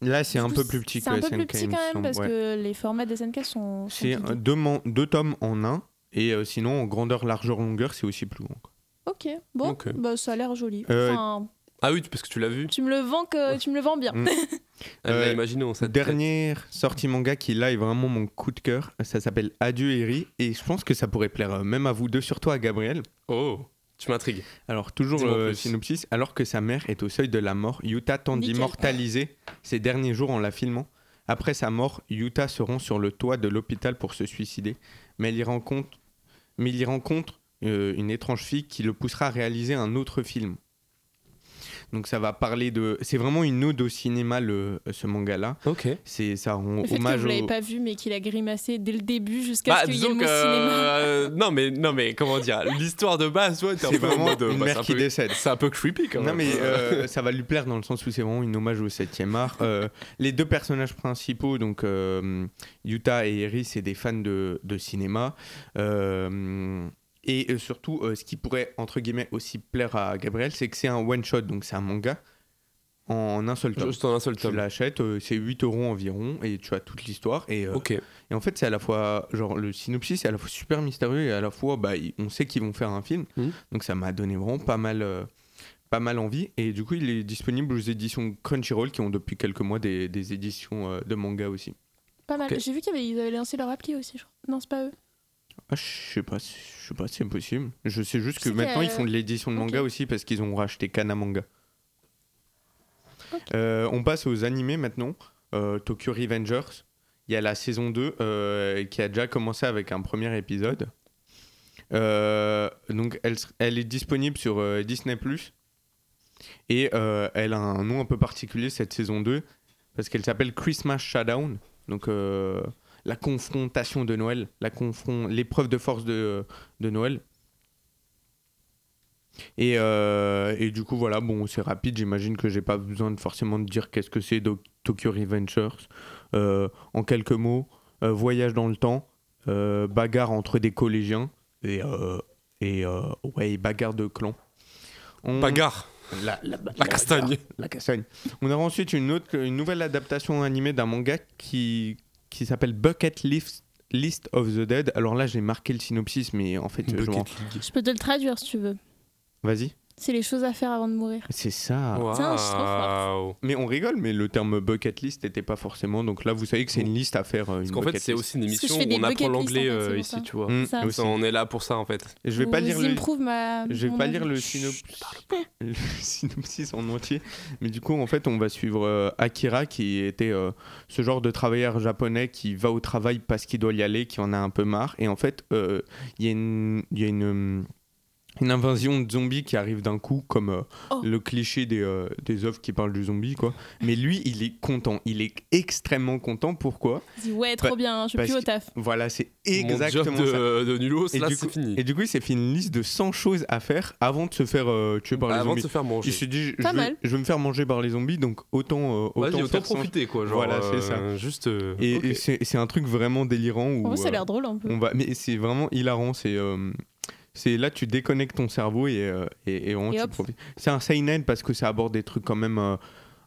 S4: Là, c'est un peu plus petit que
S5: C'est un peu plus
S4: SNK,
S5: petit quand même
S4: semble,
S5: parce
S4: ouais.
S5: que les formats de SNK sont. sont
S4: C'est deux, tomes en un, et euh, sinon, en grandeur, largeur, longueur, c'est aussi plus grand. quoi.
S5: Ok, bon, bah, ça a l'air joli. Enfin,
S3: Ah oui, parce que tu l'as vu.
S5: tu me le vends que tu me le vends bien.
S4: Mm.
S3: Ah,
S4: Euh,
S3: imaginons, ça te
S4: Dernière sortie manga qui là est vraiment mon coup de cœur, ça s'appelle Adieu Eri et je pense que ça pourrait plaire euh, même à vous deux, surtout à Gabriel.
S3: Oh, tu m'intrigues.
S4: Alors toujours
S3: Dis-moi
S4: le synopsis, alors que sa mère est au seuil de la mort, Yuta tente d'immortaliser ses derniers jours en la filmant. Après sa mort, Yuta se rend sur le toit de l'hôpital pour se suicider, mais il y rencontre, mais il y rencontre euh, une étrange fille qui le poussera à réaliser un autre film. Donc ça va parler de... C'est vraiment une ode au cinéma, le, ce manga-là.
S3: Ok.
S4: C'est ça rend
S5: Le fait que
S4: hommage
S5: vous l'avez
S4: au...
S5: pas vu, mais qu'il a grimacé dès le début jusqu'à
S3: Bah,
S5: ce qu'il y ait le cinéma.
S3: euh, non, mais, non, mais comment dire L'histoire de base, ouais,
S4: C'est vraiment
S3: mode.
S4: une
S3: bah,
S4: mère qui
S3: peu-
S4: décède.
S3: C'est un peu creepy quand même.
S4: Non mais euh, ça va lui plaire dans le sens où c'est vraiment une hommage au 7e art. Euh, les deux personnages principaux, donc euh, Yuta et Eri, c'est des fans de, de cinéma. Euh, et euh, surtout, euh, ce qui pourrait, entre guillemets, aussi plaire à Gabriel, c'est que c'est un one-shot, donc c'est un manga en un seul tome.
S3: Juste en un seul
S4: Tu
S3: tome.
S4: l'achètes, euh, c'est 8 euros environ, et tu as toute l'histoire. Et, euh, et en fait, c'est à la fois, genre, le synopsis est à la fois super mystérieux et à la fois, bah, on sait qu'ils vont faire un film.
S3: Mhm.
S4: Donc ça m'a donné vraiment pas mal, euh, pas mal envie. Et du coup, il est disponible aux éditions Crunchyroll qui ont depuis quelques mois des, des éditions euh, de manga aussi.
S5: Pas mal. J'ai vu qu'ils avaient, ils avaient lancé leur appli aussi, je crois. Non, c'est pas eux.
S4: Ah, je sais pas, si- je sais pas si c'est possible. Je sais juste que maintenant ils font de l'édition de manga aussi parce qu'ils ont racheté Kana Manga. Euh, on passe aux animés maintenant. Euh, Tokyo Revengers. Il y a la saison 2 euh, qui a déjà commencé avec un premier épisode. Euh, donc elle, est disponible sur euh, Disney ⁇ et euh, elle a un nom un peu particulier cette saison 2 parce qu'elle s'appelle Christmas Showdown. Donc euh, la confrontation de Noël, la confron- l'épreuve de force de, de Noël. Et, euh, et du coup, voilà, bon, c'est rapide. J'imagine que j'ai pas besoin de forcément de dire qu'est-ce que c'est Tokyo Revengers. Euh, en quelques mots, euh, voyage dans le temps, bagarre entre des collégiens et, et ouais, bagarre de clans. On-
S3: Bagarre.
S4: La, la,
S3: La castagne.
S4: la castagne. On aura ensuite une, autre, une nouvelle adaptation animée d'un manga qui, qui s'appelle Bucket List, List of the Dead. Alors là, j'ai marqué le synopsis, mais en fait, je.
S5: Je peux te le traduire si tu veux.
S4: Vas-y.
S5: C'est les choses à faire avant de mourir.
S4: C'est ça.
S5: Tiens, je suis trop
S3: Waouh.
S4: Mais on rigole, mais le terme bucket list n'était pas forcément. Donc là, vous savez que c'est une liste à faire. euh,
S3: Parce qu'en fait, c'est
S4: list.
S3: aussi une émission où on apprend l'anglais
S5: en fait,
S3: euh, ici,
S5: ça.
S3: tu vois.
S4: Mm,
S5: Ça.
S4: aussi.
S3: On est là pour ça en fait.
S4: Et je vais pas
S5: Vous
S4: lire le.
S5: ma.
S4: Je vais pas lire le, synop- le synopsis en entier, mais du coup, en fait, on va suivre euh, Akira, qui était euh, ce genre de travailleur japonais qui va au travail parce qu'il doit y aller, qui en a un peu marre. Et en fait, euh, il y a une, y a une, euh, une invasion de zombies qui arrive d'un coup, comme euh,
S5: Oh.
S4: le cliché des, euh, des œuvres qui parlent du zombie, quoi. Mais lui, il est content. Il est extrêmement content. Pourquoi?
S5: Il dit ouais, trop
S4: Bah,
S5: bien, je suis plus au
S4: que-
S5: taf.
S4: Voilà, c'est
S3: Mon job
S4: exactement ça.
S3: de, de nulos,
S4: Et
S3: là
S4: du
S3: c'est
S4: coup-
S3: fini.
S4: Et du coup, il s'est fait une liste de 100 choses à faire avant de se faire euh, tuer par les
S3: Avant de
S4: zombies.
S3: se faire manger.
S4: Il s'est dit, je vais,
S5: mal.
S4: je vais me faire manger par les zombies, donc autant, euh, autant,
S3: autant profiter quoi. Genre,
S4: Voilà, c'est ça.
S3: euh, Juste. euh,
S4: Et,
S3: ok.
S4: et c'est c'est un truc vraiment délirant où
S5: ça a l'air drôle un peu.
S4: on va, mais c'est vraiment hilarant. C'est euh, c'est là tu déconnectes ton cerveau et euh, et, et vraiment,
S5: Et.
S4: C'est un seinen parce que ça aborde des trucs quand même euh,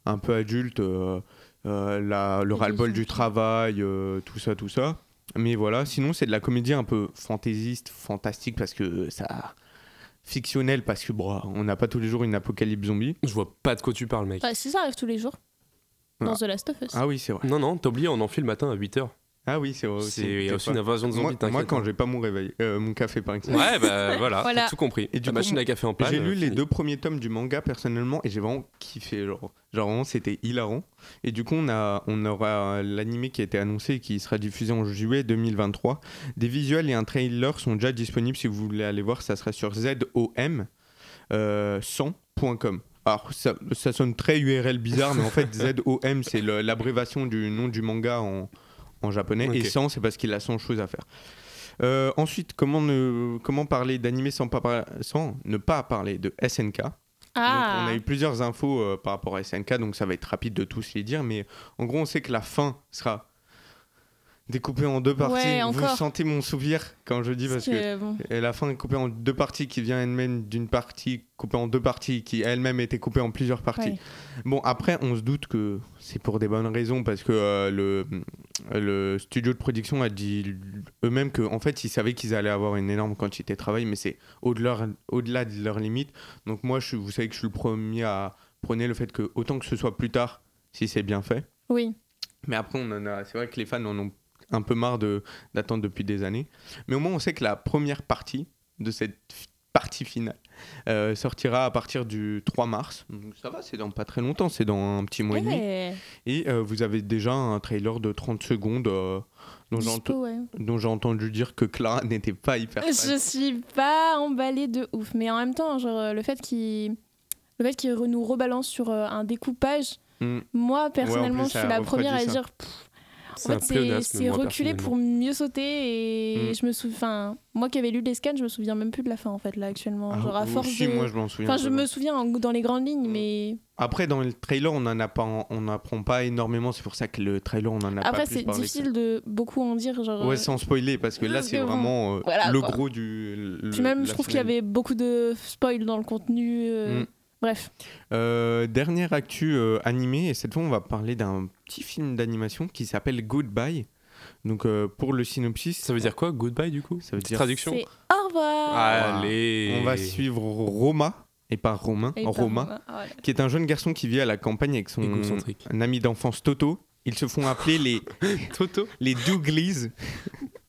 S4: un peu adultes, euh, euh, la- le ras-le-bol du travail, euh, tout ça, tout ça. Mais voilà, sinon c'est de la comédie un peu fantaisiste, fantastique parce que ça fictionnel parce que bon, on n'a pas tous les jours une apocalypse zombie.
S3: Je vois pas de quoi tu parles, mec.
S5: Bah, si ça arrive tous les jours. Dans
S4: Ah.
S5: The Last of Us.
S4: Ah oui, c'est vrai.
S3: Non, non, t'as oublié, on enfile le matin à 8h.
S4: Ah oui, c'est vrai.
S3: C'est
S4: aussi.
S3: il y
S4: T'es
S3: a aussi
S4: pas-
S3: une invasion de zombies,
S4: Moi, moi, quand
S3: hein.
S4: j'ai pas mon réveil, euh, mon café par exemple.
S3: Ouais, bah voilà, tout compris.
S4: Et du
S3: La
S4: coup,
S3: machine à café en panne.
S4: J'ai lu
S3: euh,
S4: les
S3: fini.
S4: deux premiers tomes du manga personnellement et j'ai vraiment kiffé. Genre, genre vraiment, c'était hilarant. Et du coup, on, a, on aura l'animé qui a été annoncé et qui sera diffusé en juillet 2023. Des visuels et un trailer sont déjà disponibles si vous voulez aller voir. Ça sera sur zom euh, 100.com. Alors, ça, ça sonne très URL bizarre, mais en fait, ZOM, c'est l'abréviation du nom du manga en, en japonais. Et. 100, c'est parce qu'il a 100 choses à faire. Euh, ensuite, comment, ne, comment parler d'animé sans, pas sans ne pas parler de SNK Donc,
S5: Ah
S4: on a eu plusieurs infos euh, par rapport à SNK, donc ça va être rapide de tous les dire, mais en gros, on sait que la fin sera découpée en deux parties.
S5: Ouais,
S4: Vous sentez mon sourire quand je dis parce que
S5: que, bon.
S4: la fin est coupée en deux parties qui vient elle-même d'une partie coupée en deux parties qui elle-même était coupée en plusieurs parties.
S5: Ouais.
S4: Bon, après, on se doute que c'est pour des bonnes raisons parce que euh, le, le studio de production a dit eux-mêmes qu'en fait, ils savaient qu'ils allaient avoir une énorme quantité de travail, mais c'est au-delà au-delà de leurs limites. Donc, moi, je, vous savez que je suis le premier à prôner le fait que autant que ce soit plus tard, si c'est bien fait.
S5: Oui.
S4: Mais après, on en a, c'est vrai que les fans en ont un peu marre de, d'attendre depuis des années. Mais au moins, on sait que la première partie de cette partie finale euh, sortira à partir du 3 mars. Donc ça va, c'est dans pas très longtemps, c'est dans un petit mois et demi.
S5: Ouais.
S4: Et euh, vous avez déjà un trailer de 30 secondes euh, dont j'ai
S5: ouais.
S4: entendu dire que Clara n'était pas hyper fan.
S5: Je suis pas emballée de ouf, mais en même temps, genre le fait qu'il le fait nous rebalance sur un découpage,
S4: Mm.
S5: moi personnellement,
S4: plus,
S5: je suis la première à dire pff, en
S3: C'est
S5: fait, reculer pour mieux sauter et
S4: Mm.
S5: je me souviens moi qui avais lu les scans, je me souviens même plus de la fin en fait là actuellement,
S4: Ah,
S5: genre à force
S4: si,
S5: de
S4: moi je m'en souviens.
S5: Enfin, je me souviens en- dans les grandes lignes,
S4: Mm.
S5: mais
S4: Après, dans le trailer, on en a pas, on n'apprend pas énormément. C'est pour ça que le trailer, on en a
S5: après
S4: pas
S5: c'est difficile de beaucoup en dire. Genre,
S4: Ouais,
S5: euh,
S4: sans spoiler, parce que là, c'est vraiment euh,
S5: voilà,
S4: le
S5: quoi.
S4: gros du. le-
S5: Puis même,
S4: la
S5: je trouve qu'il y avait beaucoup de spoil dans le contenu. euh,
S4: Mm.
S5: Bref.
S4: Euh, dernière actu euh, animée, et cette fois on va parler d'un petit film d'animation qui s'appelle Goodbye. Donc euh, pour le synopsis,
S3: Ça veut dire quoi Goodbye du coup
S4: Ça veut dire-
S3: traduction
S5: C'est au revoir.
S3: Allez
S4: on va suivre Roma, et pas Romain,
S5: Et
S4: Roma,
S5: Ah,
S4: qui est un jeune garçon qui vit à la campagne avec son un ami d'enfance Toto. Ils se font appeler les,
S3: Toto
S4: les Douglies.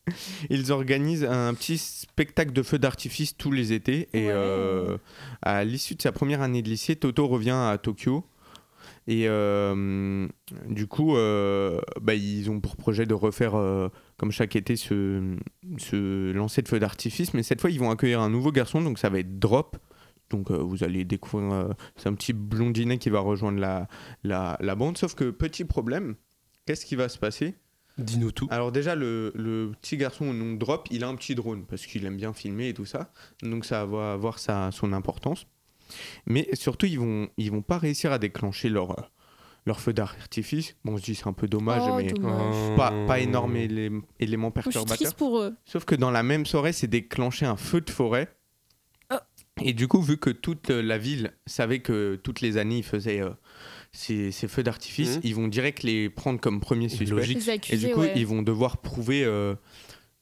S4: Ils organisent un petit spectacle de feux d'artifice tous les étés. Et
S5: Ouais.
S4: euh, à l'issue de sa première année de lycée, Toto revient à Tokyo. Et euh, du coup, euh, bah, ils ont pour projet de refaire, euh, comme chaque été, ce, ce lancer de feux d'artifice. Mais cette fois, ils vont accueillir un nouveau garçon, donc ça va être Drop. Donc vous allez découvrir, c'est un petit blondinet qui va rejoindre la, la, la bande. Sauf que, petit problème, qu'est-ce qui va se passer?
S3: Dis-nous tout.
S4: alors déjà, le, le petit garçon au nom de Drop, il a un petit drone parce qu'il aime bien filmer et tout ça. Donc ça va avoir sa, son importance. Mais surtout, ils vont, ils vont pas réussir à déclencher leur, leur feu d'artifice. Bon, je dis c'est un peu dommage,
S5: Oh,
S4: mais
S5: dommage.
S4: pas, pas énorme élé- élément
S5: suis
S4: perturbateur.
S5: pour eux.
S4: Sauf que dans la même soirée, c'est déclenché un feu de forêt.
S5: Ah.
S4: Et du coup, vu que toute la ville savait que toutes les années, ils faisaient euh, ces, ces feux d'artifice,
S3: Mhm.
S4: ils vont direct les prendre comme premiers suspects. Et du coup,
S5: ouais.
S4: ils vont devoir prouver euh,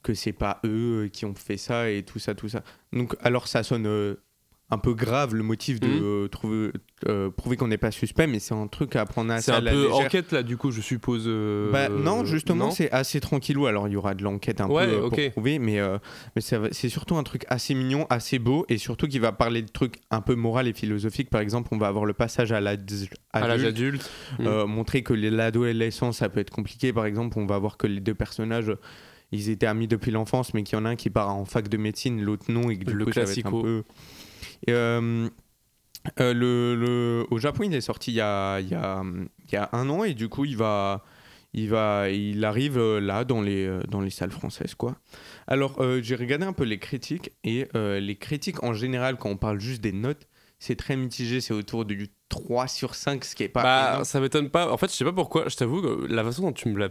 S4: que c'est pas eux euh, qui ont fait ça et tout ça, tout ça. Donc, alors ça sonne euh, un peu grave le motif de
S3: Mhm.
S4: euh, trouver, euh, prouver qu'on n'est pas suspect, mais c'est un truc à prendre assez
S3: C'est
S4: à
S3: un peu enquête là, du coup, je suppose. euh,
S4: Bah, non, justement, c'est assez tranquillou. Alors, il y aura de l'enquête un
S3: Ouais,
S4: peu euh,
S3: ok.
S4: pour prouver, mais, mais c'est surtout un truc assez mignon, assez beau, et surtout qui va parler de trucs un peu moral et philosophiques. Par exemple, on va avoir le passage à
S3: à l'âge
S4: adulte,
S3: adulte.
S4: euh, montrer que les- l'adolescence, ça peut être compliqué. Par exemple, on va voir que les deux personnages, ils étaient amis depuis l'enfance, mais qu'il y en a un qui part en fac de médecine, l'autre non, et que du
S3: Le
S4: coup, ça va être un peu... Et, euh, euh, le, le- au Japon, il est sorti il y a, il y, a, il y a un an, et du coup, il va... Il, va, il arrive euh, là dans les, dans les salles françaises quoi. Alors euh, j'ai regardé un peu les critiques et euh, les critiques en général quand on parle juste des notes c'est très mitigé, c'est autour du 3 sur 5 ce qui est pas
S3: Bah, ça m'étonne pas. En fait, je sais pas pourquoi. Je t'avoue que la façon dont tu me l'as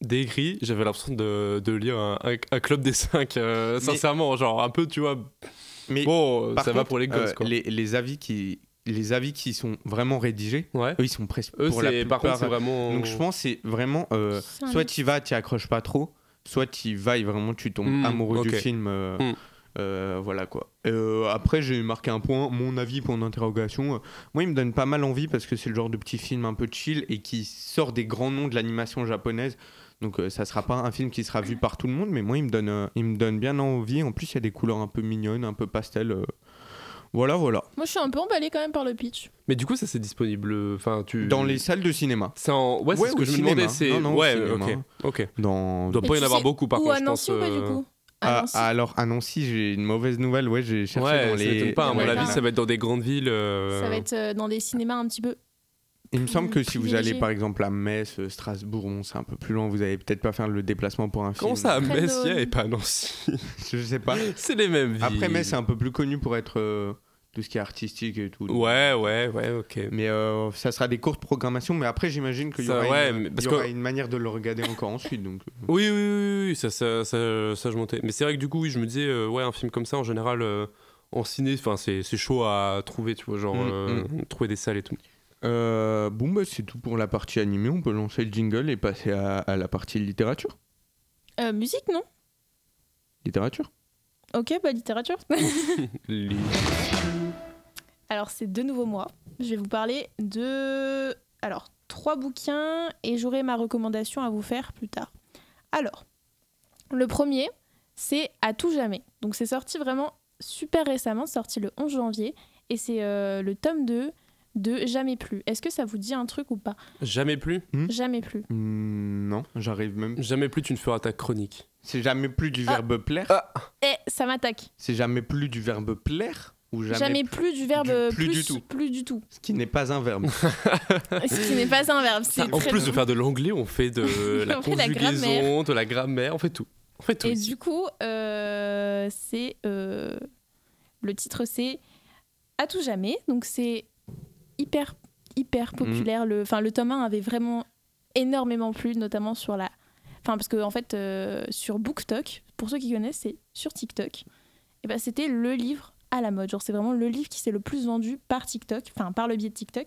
S3: décrit, j'avais l'impression de, de lire un, un- un club des 5.
S4: Mais-
S3: sincèrement, genre un peu, tu vois.
S4: Mais
S3: bon,
S4: Par
S3: ça va pour les gosses,
S4: euh,
S3: quoi.
S4: Les, les avis qui, les avis qui sont vraiment rédigés,
S3: Ouais.
S4: eux, ils sont presque
S3: Eux,
S4: pour la
S3: c'est par contre, c'est
S4: plupart.
S3: vraiment.
S4: Donc je pense que c'est vraiment euh, soit tu vas, tu accroches pas trop, soit tu vas et vraiment tu tombes
S3: Hmm,
S4: amoureux du film. euh,
S3: Hmm.
S4: euh, voilà quoi. Euh, après, j'ai marqué un point, mon avis pour d'interrogation. Euh, Moi, il me donne pas mal envie parce que c'est le genre de petit film un peu chill et qui sort des grands noms de l'animation japonaise. Donc, euh, ça sera pas un film qui sera vu par tout le monde, mais moi, il me donne, euh, il me donne bien envie. En plus, il y a des couleurs un peu mignonnes, un peu pastel. euh. Voilà, voilà.
S5: Moi, je suis un peu emballée quand même par le pitch.
S3: Mais du coup, ça c'est disponible. Enfin, tu.
S4: Dans les salles de cinéma.
S3: C'est en... Ouais, c'est
S4: Ouais,
S3: ce que
S4: au
S3: je me
S4: cinéma.
S3: demandais. C'est.
S4: Non, non, au
S3: ouais,
S4: cinéma.
S3: ok. Ok.
S4: Dans...
S3: Il doit
S5: Et
S3: pas y
S5: tu
S3: en avoir
S5: sais
S3: beaucoup par
S5: Ou
S3: contre,
S5: à
S3: je
S5: Nancy
S3: pense.
S5: ou pas, du
S3: euh,
S5: coup À
S4: Ah,
S5: Nancy.
S4: alors, à Nancy, j'ai une mauvaise nouvelle. Ouais, j'ai cherché
S3: Ouais,
S4: dans
S3: ça
S4: les.
S3: m'étonne pas. À mon
S5: Ouais,
S3: avis, ça va être dans des grandes villes. euh,
S5: Ça va être euh, dans des cinémas un petit peu.
S4: Il me semble que si vous allez par exemple à Metz, euh, Strasbourg, bon, c'est un peu plus loin, vous allez peut-être pas faire le déplacement pour un
S3: Comment
S4: film.
S3: ça, à Metz, il y a et pas à Nancy
S4: Je sais pas.
S3: C'est les mêmes villes.
S4: Après Metz, c'est un peu plus connu pour être euh, tout ce qui est artistique et tout.
S3: Ouais, ouais, ouais, ok.
S4: Mais euh, ça sera des courtes programmations, mais après j'imagine qu'il y
S3: Ça,
S4: aura,
S3: ouais,
S4: une,
S3: parce
S4: y aura
S3: que-
S4: une manière de le regarder encore ensuite. Donc.
S3: Oui, oui, oui, oui, ça, ça, ça, ça, je montais. Mais c'est vrai que du coup, oui, je me disais, euh, ouais, un film comme ça, en général, euh, en ciné, enfin, c'est c'est chaud à trouver, tu vois, genre,
S4: Mm,
S3: euh, trouver des salles et tout.
S4: Euh, bon, bah, c'est tout pour la partie animée. On peut lancer le jingle et passer à, à la partie littérature.
S5: Euh, musique, non?
S4: Littérature?
S5: Ok, bah littérature. Alors, c'est de nouveau moi. Je vais vous parler de. Alors, trois bouquins et j'aurai ma recommandation à vous faire plus tard. Alors, le premier, c'est À tout jamais. Donc, c'est sorti vraiment super récemment, sorti le 11 janvier, et c'est euh, le tome 2 de Jamais plus. Est-ce que ça vous dit un truc ou pas
S3: Jamais plus?
S5: Jamais plus.
S4: Hmm, non, j'arrive même.
S3: Jamais plus tu ne feras ta chronique.
S4: C'est jamais plus du
S5: Ah.
S4: verbe plaire
S5: Eh, ça m'attaque.
S4: C'est jamais plus du verbe plaire Ou jamais,
S5: Jamais, plus du verbe
S4: du- plus du tout?
S5: Plus du tout.
S4: Ce qui n'est pas un verbe.
S5: Ce qui n'est pas un verbe. c'est
S3: En plus de faire de l'anglais, on fait de la
S5: On fait la
S3: conjugaison,
S5: grammaire.
S3: de la grammaire, on fait tout. On fait tout.
S5: Et
S3: ici.
S5: du coup, euh, c'est euh, le titre, c'est à tout jamais. Donc c'est hyper hyper populaire. Le, enfin le tome 1 avait vraiment énormément plu, notamment sur la, enfin parce que en fait euh, sur BookTok, pour ceux qui connaissent, c'est sur TikTok. Et ben c'était le livre à la mode. Genre c'est vraiment le livre qui s'est le plus vendu par TikTok, enfin par le biais de TikTok.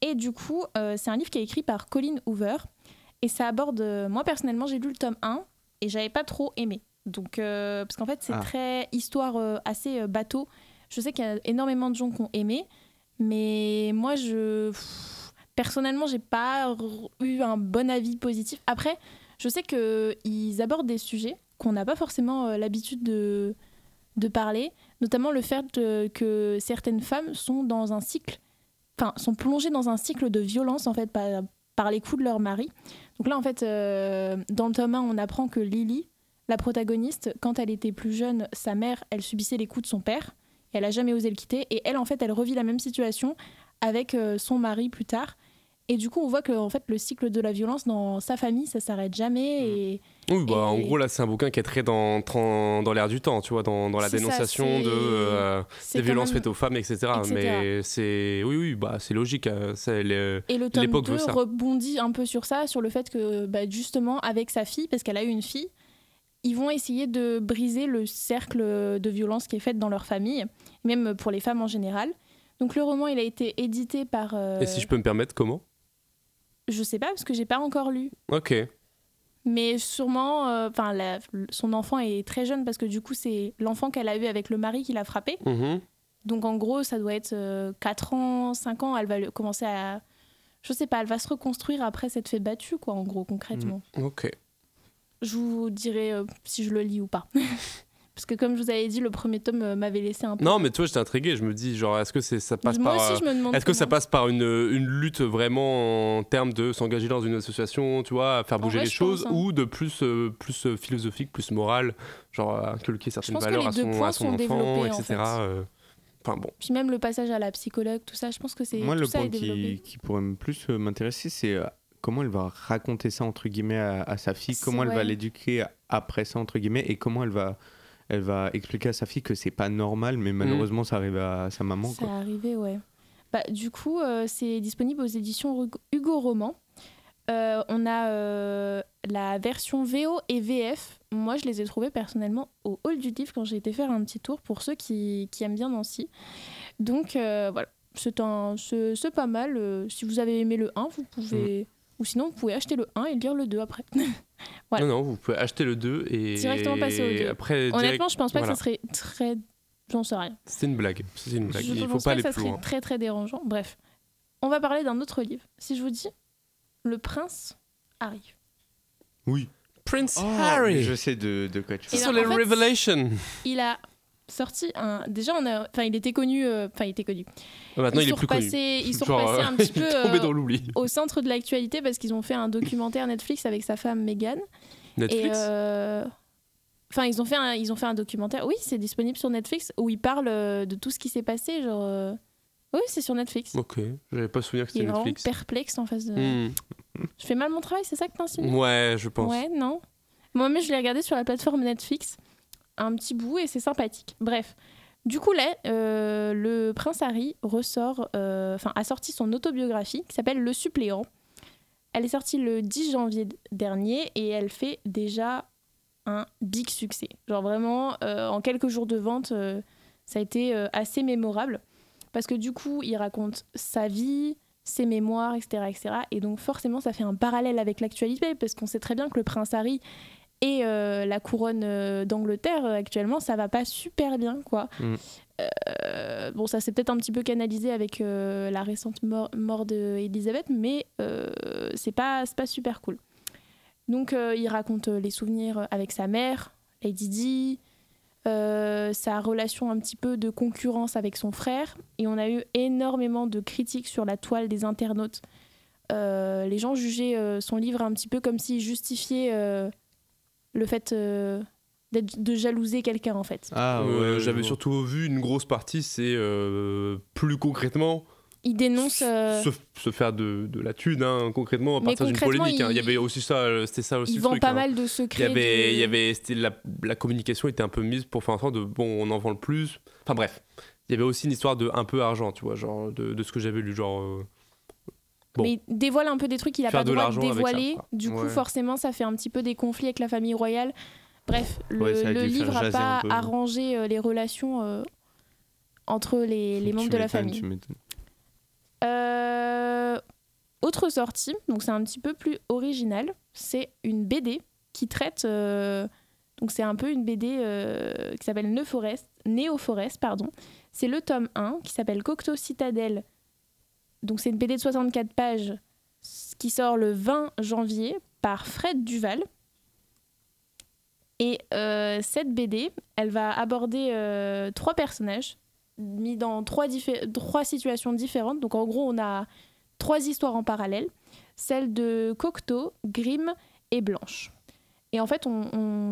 S5: Et du coup, euh, c'est un livre qui est écrit par Colin Hoover. Et ça aborde. euh, moi personnellement, j'ai lu le tome 1 et j'avais pas trop aimé. Donc, euh, parce qu'en fait, c'est
S4: Ah.
S5: très histoire assez bateau. Je sais qu'il y a énormément de gens qui ont aimé, mais moi, je. Personnellement, j'ai pas eu un bon avis positif. Après, je sais qu'ils abordent des sujets qu'on n'a pas forcément euh, l'habitude de, de parler, notamment le fait que certaines femmes sont dans un cycle, enfin, sont plongées dans un cycle de violence, en fait, par, par les coups de leur mari. Donc là, en fait, euh, dans le tome 1, on apprend que Lily, la protagoniste, quand elle était plus jeune, sa mère, elle subissait les coups de son père. Elle a jamais osé le quitter. Et elle, en fait, elle revit la même situation avec euh, son mari plus tard. Et du coup, on voit que en fait, le cycle de la violence dans sa famille, ça s'arrête jamais. Et
S3: Oui, bah, en gros, là, c'est un bouquin qui est très dans, dans, l'air du temps, tu vois, dans, dans la
S5: ça,
S3: dénonciation de, euh, des violences
S5: même-
S3: faites aux femmes, etc.
S5: etc.
S3: Mais c'est. Oui, oui, bah, c'est logique. euh, le-
S5: Et le tome
S3: L'époque
S5: 2
S3: veut ça.
S5: rebondit un peu sur ça, sur le fait que bah, justement, avec sa fille, parce qu'elle a eu une fille, ils vont essayer de briser le cercle de violence qui est fait dans leur famille, même pour les femmes en général. Donc le roman, il a été édité par... euh,
S3: Et si je peux me permettre, comment?
S5: Je sais pas, parce que j'ai pas encore lu.
S3: Ok.
S5: Mais sûrement, euh, enfin, son enfant est très jeune, parce que du coup, c'est l'enfant qu'elle a eu avec le mari qui l'a frappé.
S3: Mhm.
S5: Donc en gros, ça doit être euh, 4 ans, 5 ans, elle va le- commencer à... Je sais pas, elle va se reconstruire après s'être fait battue, quoi, en gros, concrètement.
S3: Ok.
S5: Je vous dirai euh, si je le lis ou pas. Parce que comme je vous avais dit, le premier tome euh, m'avait laissé un peu...
S3: Non, mais toi, j'étais intrigué. Je me dis, genre, est-ce que c'est, ça passe
S5: Moi
S3: par.
S5: aussi, je me demande
S3: Est-ce que ça passe par une, une lutte vraiment en termes de s'engager dans une association, tu vois, à faire bouger
S5: vrai,
S3: les choses,
S5: pense, hein.
S3: ou de plus, euh, plus euh, philosophique, plus morale, genre à inculquer certaines valeurs à son, à enfant,
S5: en
S3: etc.
S5: fait.
S3: euh, Enfin bon.
S5: Puis même le passage à la psychologue, tout ça, je pense que c'est
S4: Moi,
S5: tout
S4: le
S5: ça
S4: point qui, qui pourrait plus euh, m'intéresser, c'est euh, comment elle va raconter ça, entre guillemets, à, à sa fille, comment elle va l'éduquer après ça, entre guillemets, et comment elle va, elle va expliquer à sa fille que c'est pas normal, mais malheureusement, ça arrive à sa maman.
S5: Ça
S4: Quoi.
S5: arrivé, ouais. Bah, du coup, euh, c'est disponible aux éditions Hugo- Roman. Euh, on a euh, la version VO et VF. Moi, je les ai trouvés personnellement au Hall du Livre quand j'ai été faire un petit tour pour ceux qui, qui aiment bien Nancy. Donc voilà, c'est pas mal. Si vous avez aimé le 1, vous pouvez. Ou sinon, vous pouvez acheter le 1 et lire le 2 après. Voilà.
S3: Non, non, vous pouvez acheter le 2 et.
S5: Directement passer au deux.
S3: Après, direct-
S5: Honnêtement, je pense pas
S3: voilà.
S5: que ça serait très. J'en sais rien.
S3: C'est une blague. C'est une blague.
S5: Je
S3: Il faut
S5: pense
S3: pas
S5: que
S3: aller
S5: ça
S3: plus
S5: serait
S3: loin.
S5: très très dérangeant. Bref, on va parler d'un autre livre. Si je vous dis Le prince arrive.
S4: Oui.
S3: Prince
S4: Oh,
S3: Harry.
S4: Je sais de, de quoi tu
S3: Ce
S5: Et
S3: sont
S5: ben,
S3: les Revelations.
S5: Il a sorti un. Déjà, on a. Enfin, il était connu. euh, Enfin, il était connu.
S3: Maintenant, il est plus connu.
S5: Ils sont repassés
S3: euh,
S5: un petit
S3: il
S5: peu euh,
S3: dans l'oubli.
S5: au centre de l'actualité parce qu'ils ont fait un documentaire Netflix avec sa femme Meghan. Et
S3: Netflix
S5: euh, Enfin, ils ont fait un, ils ont fait un documentaire. Oui, c'est disponible sur Netflix où ils parlent euh, de tout ce qui s'est passé. Genre, euh, oui, c'est sur Netflix.
S3: Ok, j'avais pas souvenir que c'était
S5: est vraiment
S3: Netflix.
S5: perplexe en face de.
S3: Hmm.
S5: Je fais mal mon travail, c'est ça que t'insinues
S3: Ouais, je pense.
S5: Ouais, non. Moi-même, je l'ai regardé sur la plateforme Netflix, un petit bout, et c'est sympathique. Bref. Du coup, là, euh, le prince Harry ressort, euh, enfin, a sorti son autobiographie qui s'appelle Le suppléant. Elle est sortie le 10 janvier dernier et elle fait déjà un big succès. Genre vraiment, euh, en quelques jours de vente, ça a été assez mémorable. Parce que du coup, il raconte sa vie, ses mémoires, etc., etc. Et donc forcément, ça fait un parallèle avec l'actualité, parce qu'on sait très bien que le prince Harry et euh, la couronne euh, d'Angleterre, euh, actuellement, ça va pas super bien, quoi.
S4: Mm.
S5: Bon, ça s'est peut-être un petit peu canalisé avec la récente mort, mort d'Elisabeth, mais c'est pas, c'est pas super cool. Donc, il raconte les souvenirs avec sa mère, Lady Di, sa relation un petit peu de concurrence avec son frère. Et on a eu énormément de critiques sur la toile des internautes. Les gens jugeaient son livre un petit peu comme s'il justifiait le fait euh, d'être- de jalouser quelqu'un en fait.
S4: Ah
S3: Euh,
S4: ouais,
S3: J'avais surtout vu une grosse partie, c'est euh, plus concrètement
S5: Il dénonce. euh,
S3: se, se faire de, de la thune, hein, concrètement, à
S5: Mais
S3: partir d'une polémique. hein. Il y avait aussi ça, c'était ça aussi
S5: il
S3: le
S5: vend
S3: truc.
S5: pas
S3: hein.
S5: mal de
S3: Il y
S5: secrets.
S3: avait,
S5: de-
S3: il y avait, la, la communication était un peu mise pour faire en sorte de bon, on en vend le plus. Enfin bref, il y avait aussi une histoire de un peu argent, tu vois, genre de, de ce que j'avais lu, genre. euh, Bon.
S5: Mais il dévoile un peu des trucs qu'il a
S3: Faire
S5: pas le droit de dévoiler. du coup,
S4: Ouais.
S5: forcément, ça fait un petit peu des conflits avec la famille royale. Bref, le,
S4: Ouais,
S5: livre n'a pas
S4: peu.
S5: arrangé euh, les relations euh, entre les, membres de la famille. Euh, autre sortie, donc c'est un petit peu plus original, c'est une BD qui traite. euh, donc c'est un peu une BD euh, qui s'appelle Neo Forest, Neo Forest, pardon. C'est le tome 1 qui s'appelle Cocteau Citadelle. Donc c'est une BD de 64 pages qui sort le 20 janvier par Fred Duval. Et euh, cette BD, elle va aborder euh, trois personnages mis dans trois, situations différentes. Donc en gros, on a trois histoires en parallèle, celle de Cocteau, Grimm et Blanche. Et en fait,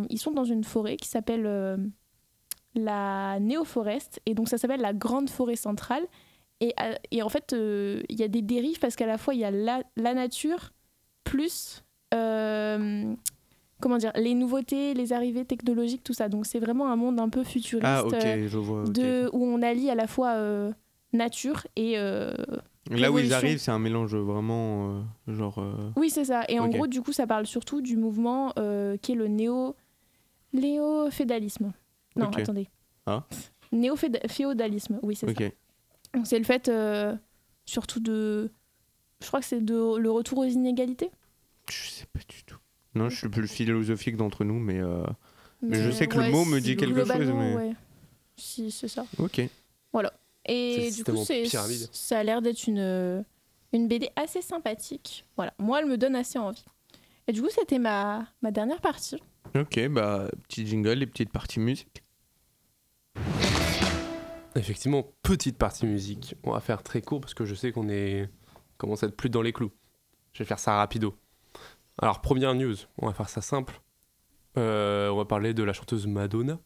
S5: ils sont dans une forêt qui s'appelle euh, la Néoforest, et donc ça s'appelle la Grande Forêt Centrale. Et, euh, et en fait, euh, il y a des dérives parce qu'à la fois, il y a la, la nature plus... euh, comment dire, les nouveautés, les arrivées technologiques, tout ça. Donc c'est vraiment un monde un peu futuriste.
S4: Ah ok,
S5: euh,
S4: je vois.
S5: de, où on allie à la fois euh, nature et... euh,
S4: Là où ils arrivent, c'est un mélange vraiment euh, genre.
S5: Oui, c'est ça. Et en gros, du coup, ça parle surtout du mouvement qui est le néo... néo-fédalisme. Non, attendez.
S4: Ah.
S5: Néo-féodalisme, oui, c'est ça. Donc c'est le fait euh, surtout de... Je crois que c'est de le retour aux inégalités.
S4: Je sais pas du tout. Non, je suis plus philosophique d'entre nous, mais euh, Mais je
S5: Mais
S4: sais que le mot me dit quelque chose, mais-
S5: ouais. Si, c'est ça.
S4: ok.
S5: Et
S3: C'est le
S5: du coup, ça a l'air d'être une, une BD assez sympathique. Voilà, moi, elle me donne assez envie. Et du coup, c'était ma, ma dernière partie.
S4: Ok, bah petit jingle et petite partie musique.
S3: Effectivement, petite partie musique. On va faire très court parce que je sais qu'on est commence à être plus dans les clous. Je vais faire ça rapido. Alors première news, on va faire ça simple. Euh, on va parler de la chanteuse Madonna.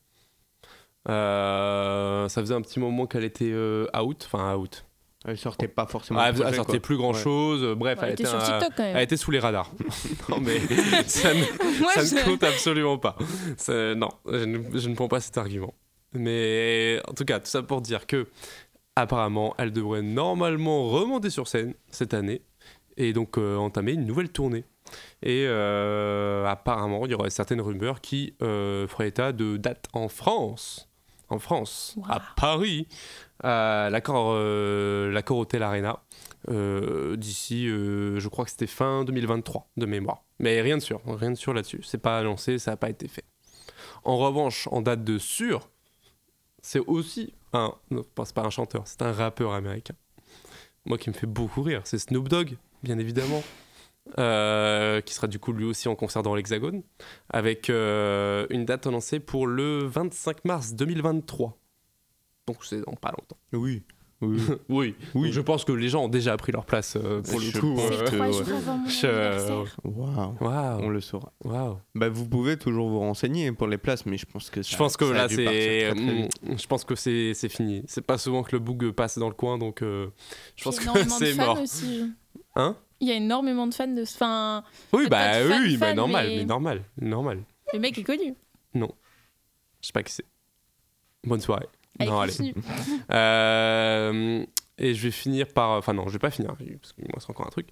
S3: Euh, ça faisait un petit moment qu'elle était euh, out, enfin out.
S4: Elle sortait pas forcément.
S3: Ah, elle, sortait
S4: quoi.
S3: plus grand chose. Bref,
S5: elle
S3: elle,
S5: était
S3: était
S5: sur
S3: un-
S5: TikTok quand même.
S3: elle était sous les radars. non mais ça ne,
S5: Moi,
S3: ça
S5: je-
S3: ne compte absolument pas. Ça- non, je ne, je ne prends pas cet argument. Mais en tout cas, tout ça pour dire que apparemment, elle devrait normalement remonter sur scène cette année et donc euh, entamer une nouvelle tournée. Et euh, apparemment, il y aurait certaines rumeurs qui euh, feraient état de dates en France, en France, à. Paris, à l'accord, l'accord Hotel Arena, d'ici, je crois que c'était fin 2023 de mémoire. Mais rien de sûr, rien de sûr là-dessus. C'est pas annoncé, ça n'a pas été fait. En revanche, en date de sûr, c'est aussi un, non, c'est pas un chanteur, c'est un rappeur américain. Moi qui me fait beaucoup rire, c'est Snoop Dogg, bien évidemment, euh, qui sera du coup lui aussi en concert dans l'Hexagone, avec euh, une date annoncée pour le 25 mars 2023. Donc c'est dans pas longtemps.
S4: Oui. Oui.
S3: Oui,
S4: Oui.
S3: Donc, je pense que les gens ont déjà pris leur place euh, pour le
S4: Je
S3: coup. euh.
S4: On le saura.
S3: waouh.
S4: Bah, vous pouvez toujours vous renseigner pour les places, mais je pense que ça,
S3: Je pense que
S4: ça
S3: là, c'est.
S4: très, très vite.
S3: mm, Je pense que c'est c'est fini. C'est pas souvent que le bug passe dans le coin, donc euh, je pense
S5: Il y a
S3: que
S5: énormément de
S3: c'est
S5: fans
S3: mort.
S5: aussi.
S3: Hein?
S5: Il y a énormément de fans de. Enfin,
S3: Oui, bah
S5: pas de
S3: oui,
S5: fan,
S3: oui, bah
S5: fan,
S3: normal,
S5: mais-
S3: mais normal, normal.
S5: le mec est connu.
S3: Je sais pas qui c'est. Bonne soirée.
S5: Allez,
S3: non, allez. Euh, et je vais finir par. Enfin, non, je vais pas finir, parce que moi, c'est encore un truc.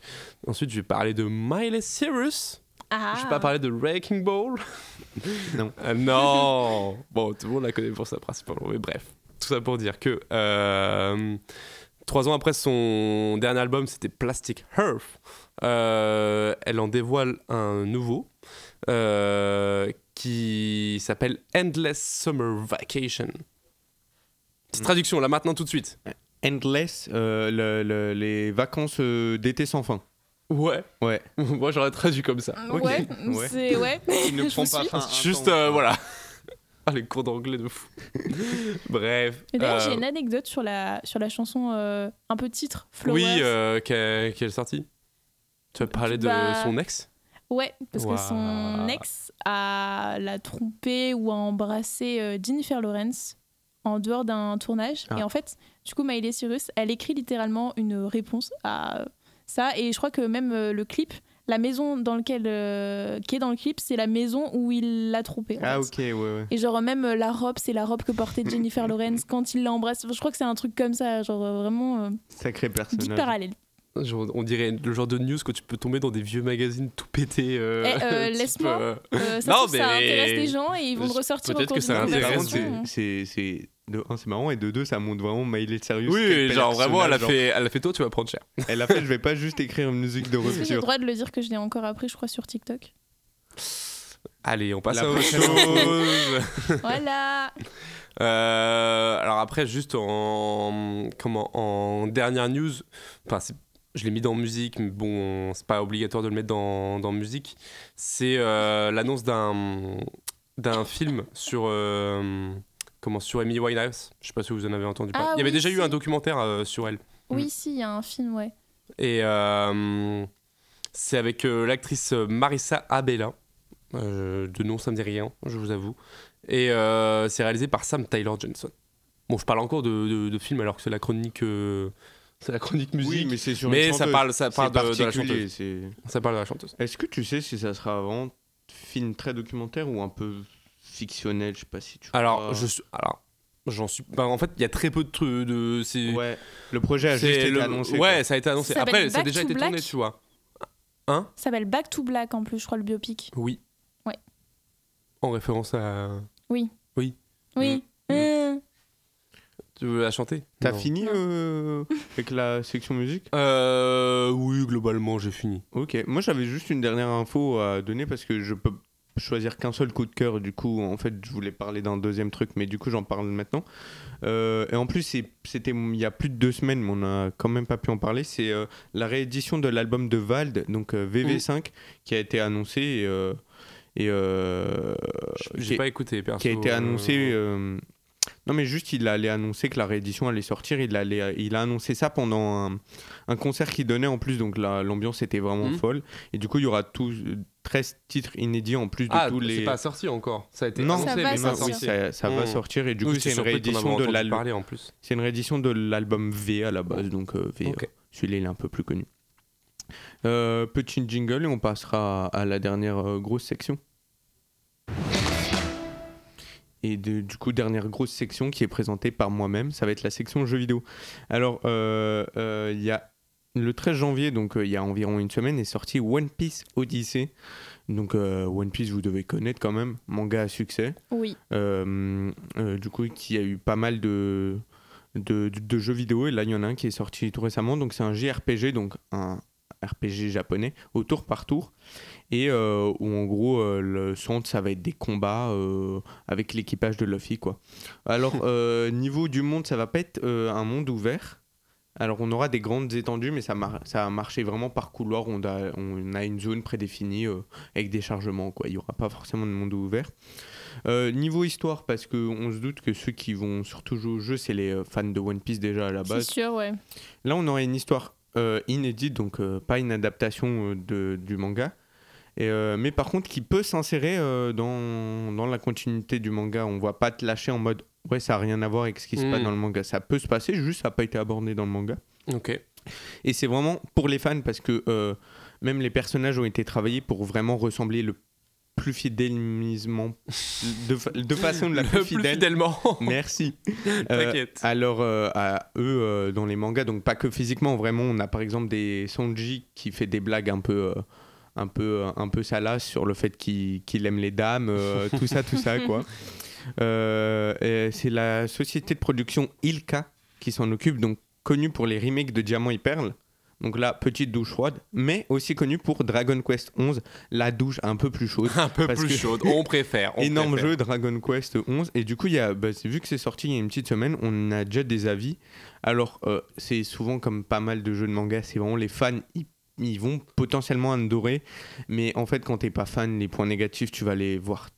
S3: Ensuite, je vais parler de Miley Cyrus.
S5: Ah.
S3: Je vais pas parler de Wrecking Ball.
S4: Non.
S3: Euh, non Bon, tout le monde la connaît pour ça principalement, mais bref. Tout ça pour dire que euh, trois ans après son dernier album, c'était Plastic Hearth, euh, elle en dévoile un nouveau euh, qui s'appelle Endless Summer Vacation. Petite traduction là maintenant tout de suite.
S4: Endless, euh, le- le- les vacances euh, d'été sans fin.
S3: Ouais.
S4: Ouais.
S3: Moi j'aurais traduit comme ça.
S4: Ok.
S5: Ouais,
S4: Ouais.
S5: c'est. Ouais.
S4: Qui ne
S5: Je
S4: prend
S5: vous
S4: pas
S5: suis.
S4: fin. un
S3: Juste
S4: temps.
S3: euh, voilà. Ah, les cours d'anglais de fou. Bref.
S5: D'ailleurs,
S3: euh,
S5: j'ai une anecdote sur la, sur la chanson euh, un peu titre, Flowers.
S3: Oui, euh, qu'elle qu'elle est sortie? Tu vas parler de
S5: Bah,
S3: son ex?
S5: Ouais, parce que son ex a l'a trompé ou a embrassé euh, Jennifer Lawrence en dehors d'un tournage.
S4: Ah.
S5: Et en fait, du coup, Miley Cyrus, elle écrit littéralement une réponse à ça. Et je crois que même euh, le clip, la maison dans lequel, euh, qui est dans le clip, c'est la maison où il l'a trompé. en
S4: Ah,
S5: fait.
S4: ok, ouais, ouais.
S5: Et genre même euh, la robe, c'est la robe que portait Jennifer Lawrence quand il l'embrasse. Je crois que c'est un truc comme ça, genre euh, vraiment euh,
S4: Sacré
S5: big
S4: personnage.
S5: parallèle.
S3: Genre, On dirait le genre de news que tu peux tomber dans des vieux magazines tout pétés. euh,
S5: Eh, euh, laisse-moi.
S3: euh,
S5: Euh, ça, trouve, ça
S3: mais-
S5: intéresse des gens et ils vont ressortir
S3: Peut-être
S5: au
S3: que
S5: cours
S3: ça
S4: Mais
S3: intéresse,
S4: c'est c'est- de un c'est marrant et de deux ça montre vraiment Miley Cyrus.
S3: Oui, genre vraiment, elle a,
S4: personnage,
S3: fait, elle a fait toi, tu vas prendre cher.
S4: genre. Elle a fait je vais pas juste écrire une musique de
S5: que j'ai le
S4: rupture.
S5: droit de le dire que je l'ai encore appris, je crois, sur TikTok?
S3: Allez, on passe
S4: La
S3: à autre
S4: prochaine
S3: chose.
S5: Voilà
S3: Euh, alors après, juste en, comment, en dernière news, enfin, c'est- je l'ai mis dans musique, mais bon, c'est pas obligatoire de le mettre dans, dans musique. C'est euh, l'annonce d'un d'un film sur euh, comment sur Amy Winehouse. Je sais pas si vous en avez entendu parler.
S5: Ah
S3: Il y avait déjà eu un documentaire euh, sur elle.
S5: Oui, si, il y a un film, ouais.
S3: Et euh, c'est avec euh, l'actrice Marissa Abella. Euh, de nom, ça me dit rien, je vous avoue. Et euh, c'est réalisé par Sam Tyler Johnson. Bon, je parle encore de, de, de film alors que c'est la chronique, euh, c'est la chronique musique.
S4: Oui, mais c'est sur
S3: mais
S4: une
S3: ça parle, ça parle de, de la chanteuse. Ça parle de la chanteuse.
S4: Est-ce que tu sais si ça sera vraiment film très documentaire ou un peu fictionnel Je sais pas si tu.
S3: Alors,
S4: crois.
S3: je suis, alors, j'en suis. bah, en fait, il y a très peu de trucs. De, c'est,
S4: Ouais, le projet a juste été
S3: le-
S4: annoncé.
S3: Ouais,
S4: quoi.
S3: ça a été annoncé.
S5: Ça
S3: Après, ça a déjà été tourné,
S5: Black
S3: tu vois.
S5: Ça s'appelle Back to Black en plus, je crois, le biopic.
S3: Oui.
S5: Ouais.
S3: En référence à.
S5: Oui.
S3: Oui.
S5: Oui. Euh,
S3: Tu veux la chanter?
S4: T'as fini euh, avec la section musique?
S3: Euh, oui, globalement, j'ai fini.
S4: Ok, moi j'avais juste une dernière info à donner parce que je peux choisir qu'un seul coup de cœur. Du coup, en fait, je voulais parler d'un deuxième truc, mais du coup, j'en parle maintenant. Euh, et en plus, c'était il y a plus de deux semaines, mais on a quand même pas pu en parler. C'est euh, la réédition de l'album de Vald, donc euh, VV5, qui a été annoncé et, et
S3: J'ai pas écouté, perso.
S4: qui a été annoncé. Euh, Non, mais juste, il allait annoncer que la réédition allait sortir. Il, allait, il a annoncé ça pendant un, un concert qu'il donnait en plus. Donc la- l'ambiance était vraiment
S3: Mhm.
S4: folle. Et du coup, il y aura tous, 13 titres inédits en plus de
S3: Ah,
S4: tous
S3: c'est
S4: les.
S3: pas sorti encore. Ça a été
S4: Non,
S3: annoncé,
S5: Ça va
S3: mais
S5: sortir.
S4: oui, ça, ça va
S3: Mhm.
S4: sortir. Et du
S3: Oui,
S4: coup, c'est une réédition de l'album.
S3: parler en plus.
S4: C'est une réédition de l'album V à la base. Donc euh, V, euh, celui-là, il est un peu plus connu. Euh, petit jingle et on passera à la dernière euh, grosse section. Et de- du coup, dernière grosse section qui est présentée par moi-même, ça va être la section jeux vidéo. Alors, euh, euh, il y a le 13 janvier, donc euh, il y a environ une semaine, est sorti One Piece Odyssey. Donc, euh, One Piece, vous devez connaître quand même, manga à succès.
S5: Oui.
S4: Euh, euh, du coup, qui a eu pas mal de, de, de- de jeux vidéo. Et là, il y en a un qui est sorti tout récemment. Donc, c'est un JRPG, donc un RPG japonais, au tour par tour. Et euh, où, en gros, euh, le centre, ça va être des combats euh, avec l'équipage de Luffy, quoi. Alors, euh, niveau du monde, ça va pas être euh, un monde ouvert. Alors, on aura des grandes étendues, mais ça, mar- ça va marcher vraiment par couloir. On a, on a une zone prédéfinie euh, avec des chargements, quoi. Il y aura pas forcément de monde ouvert. Euh, niveau histoire, parce qu'on se doute que ceux qui vont surtout jouer au jeu, c'est les euh, fans de One Piece déjà à la
S5: C'est
S4: base.
S5: sûr, ouais.
S4: Là, on aurait une histoire inédite, donc euh, pas une adaptation euh, de, du manga. Et, euh, mais par contre, qui peut s'insérer euh, dans, dans la continuité du manga. On va pas te lâcher en mode ouais, ça a rien à voir avec ce qui se
S3: Mm.
S4: passe dans le manga. Ça peut se passer, juste ça n'a pas été abordé dans le manga.
S3: Ok.
S4: Et c'est vraiment pour les fans parce que euh, même les personnages ont été travaillés pour vraiment ressembler le plus fidèlement de, de façon la
S3: Le
S4: plus
S3: plus
S4: fidèle.
S3: fidèlement.
S4: Merci. Euh, alors euh, à eux euh, dans les mangas, donc pas que physiquement, vraiment, on a par exemple des Sonji qui fait des blagues un peu, un peu, un peu salaces sur le fait qu'il aime les dames, tout ça, tout ça quoi. C'est la société de production Ilka qui s'en occupe, donc connue pour les remakes de Diamant et Perle. Donc là, petite douche froide, mais aussi connue pour Dragon Quest 11, la douche un peu plus chaude.
S3: Un peu plus chaude. On préfère. on
S4: Énorme
S3: préfère.
S4: jeu Dragon Quest 11 et du coup il y a bah, vu que c'est sorti il y a une petite semaine on a déjà des avis alors euh, c'est souvent comme pas mal de jeux de manga c'est vraiment les fans ils, ils vont potentiellement adorer mais en fait quand t'es pas fan les points négatifs tu vas les voir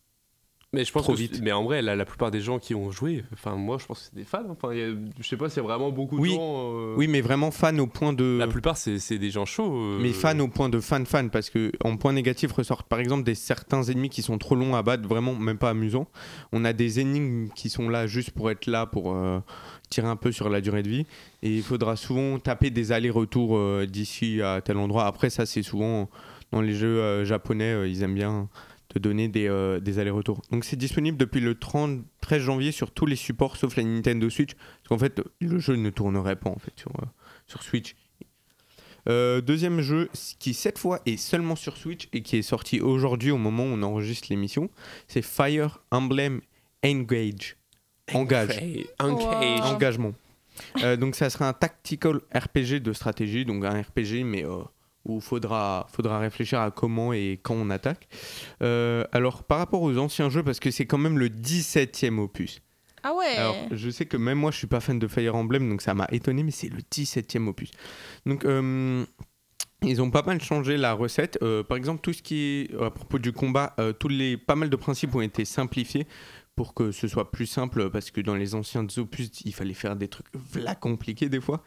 S3: Mais je pense
S4: Trop
S3: que
S4: vite.
S3: mais en vrai, la, la plupart des gens qui ont joué, enfin moi, je pense que c'est des fans. Enfin, y a- je sais pas a vraiment beaucoup de gens. euh,
S4: Oui, mais vraiment fan au point de.
S3: La plupart, c'est c'est des gens chauds. euh,
S4: Mais fan au point de fan fan parce que en point négatif ressortent par exemple des certains ennemis qui sont trop longs à battre, vraiment même pas amusants. On a des énigmes qui sont là juste pour être là pour euh, tirer un peu sur la durée de vie et il faudra souvent taper des allers-retours euh, d'ici à tel endroit. Après ça c'est souvent dans les jeux japonais, ils aiment bien te donner des, euh, des allers-retours. Donc c'est disponible depuis le 30 13 janvier sur tous les supports sauf la Nintendo Switch parce qu'en fait le jeu ne tournerait pas en fait sur euh, sur Switch. Euh, deuxième jeu qui cette fois est seulement sur Switch et qui est sorti aujourd'hui au moment où on enregistre l'émission, c'est Fire Emblem Engage. Engage.
S3: Engage.
S5: Wow.
S4: Engagement. Euh, donc ça sera un tactical RPG de stratégie, donc un RPG mais euh, où il faudra, faudra réfléchir à comment et quand on attaque. Euh, alors par rapport aux anciens jeux, parce que c'est quand même le 17e opus.
S5: Ah ouais.
S4: Alors, je sais que même moi, je suis pas fan de Fire Emblem, donc ça m'a étonné, mais c'est le 17e opus. Donc, euh, ils ont pas mal changé la recette. Euh, par exemple, tout ce qui est à propos du combat, euh, tous les, pas mal de principes ont été simplifiés pour que ce soit plus simple, parce que dans les anciens opus, il fallait faire des trucs vla compliqués des fois.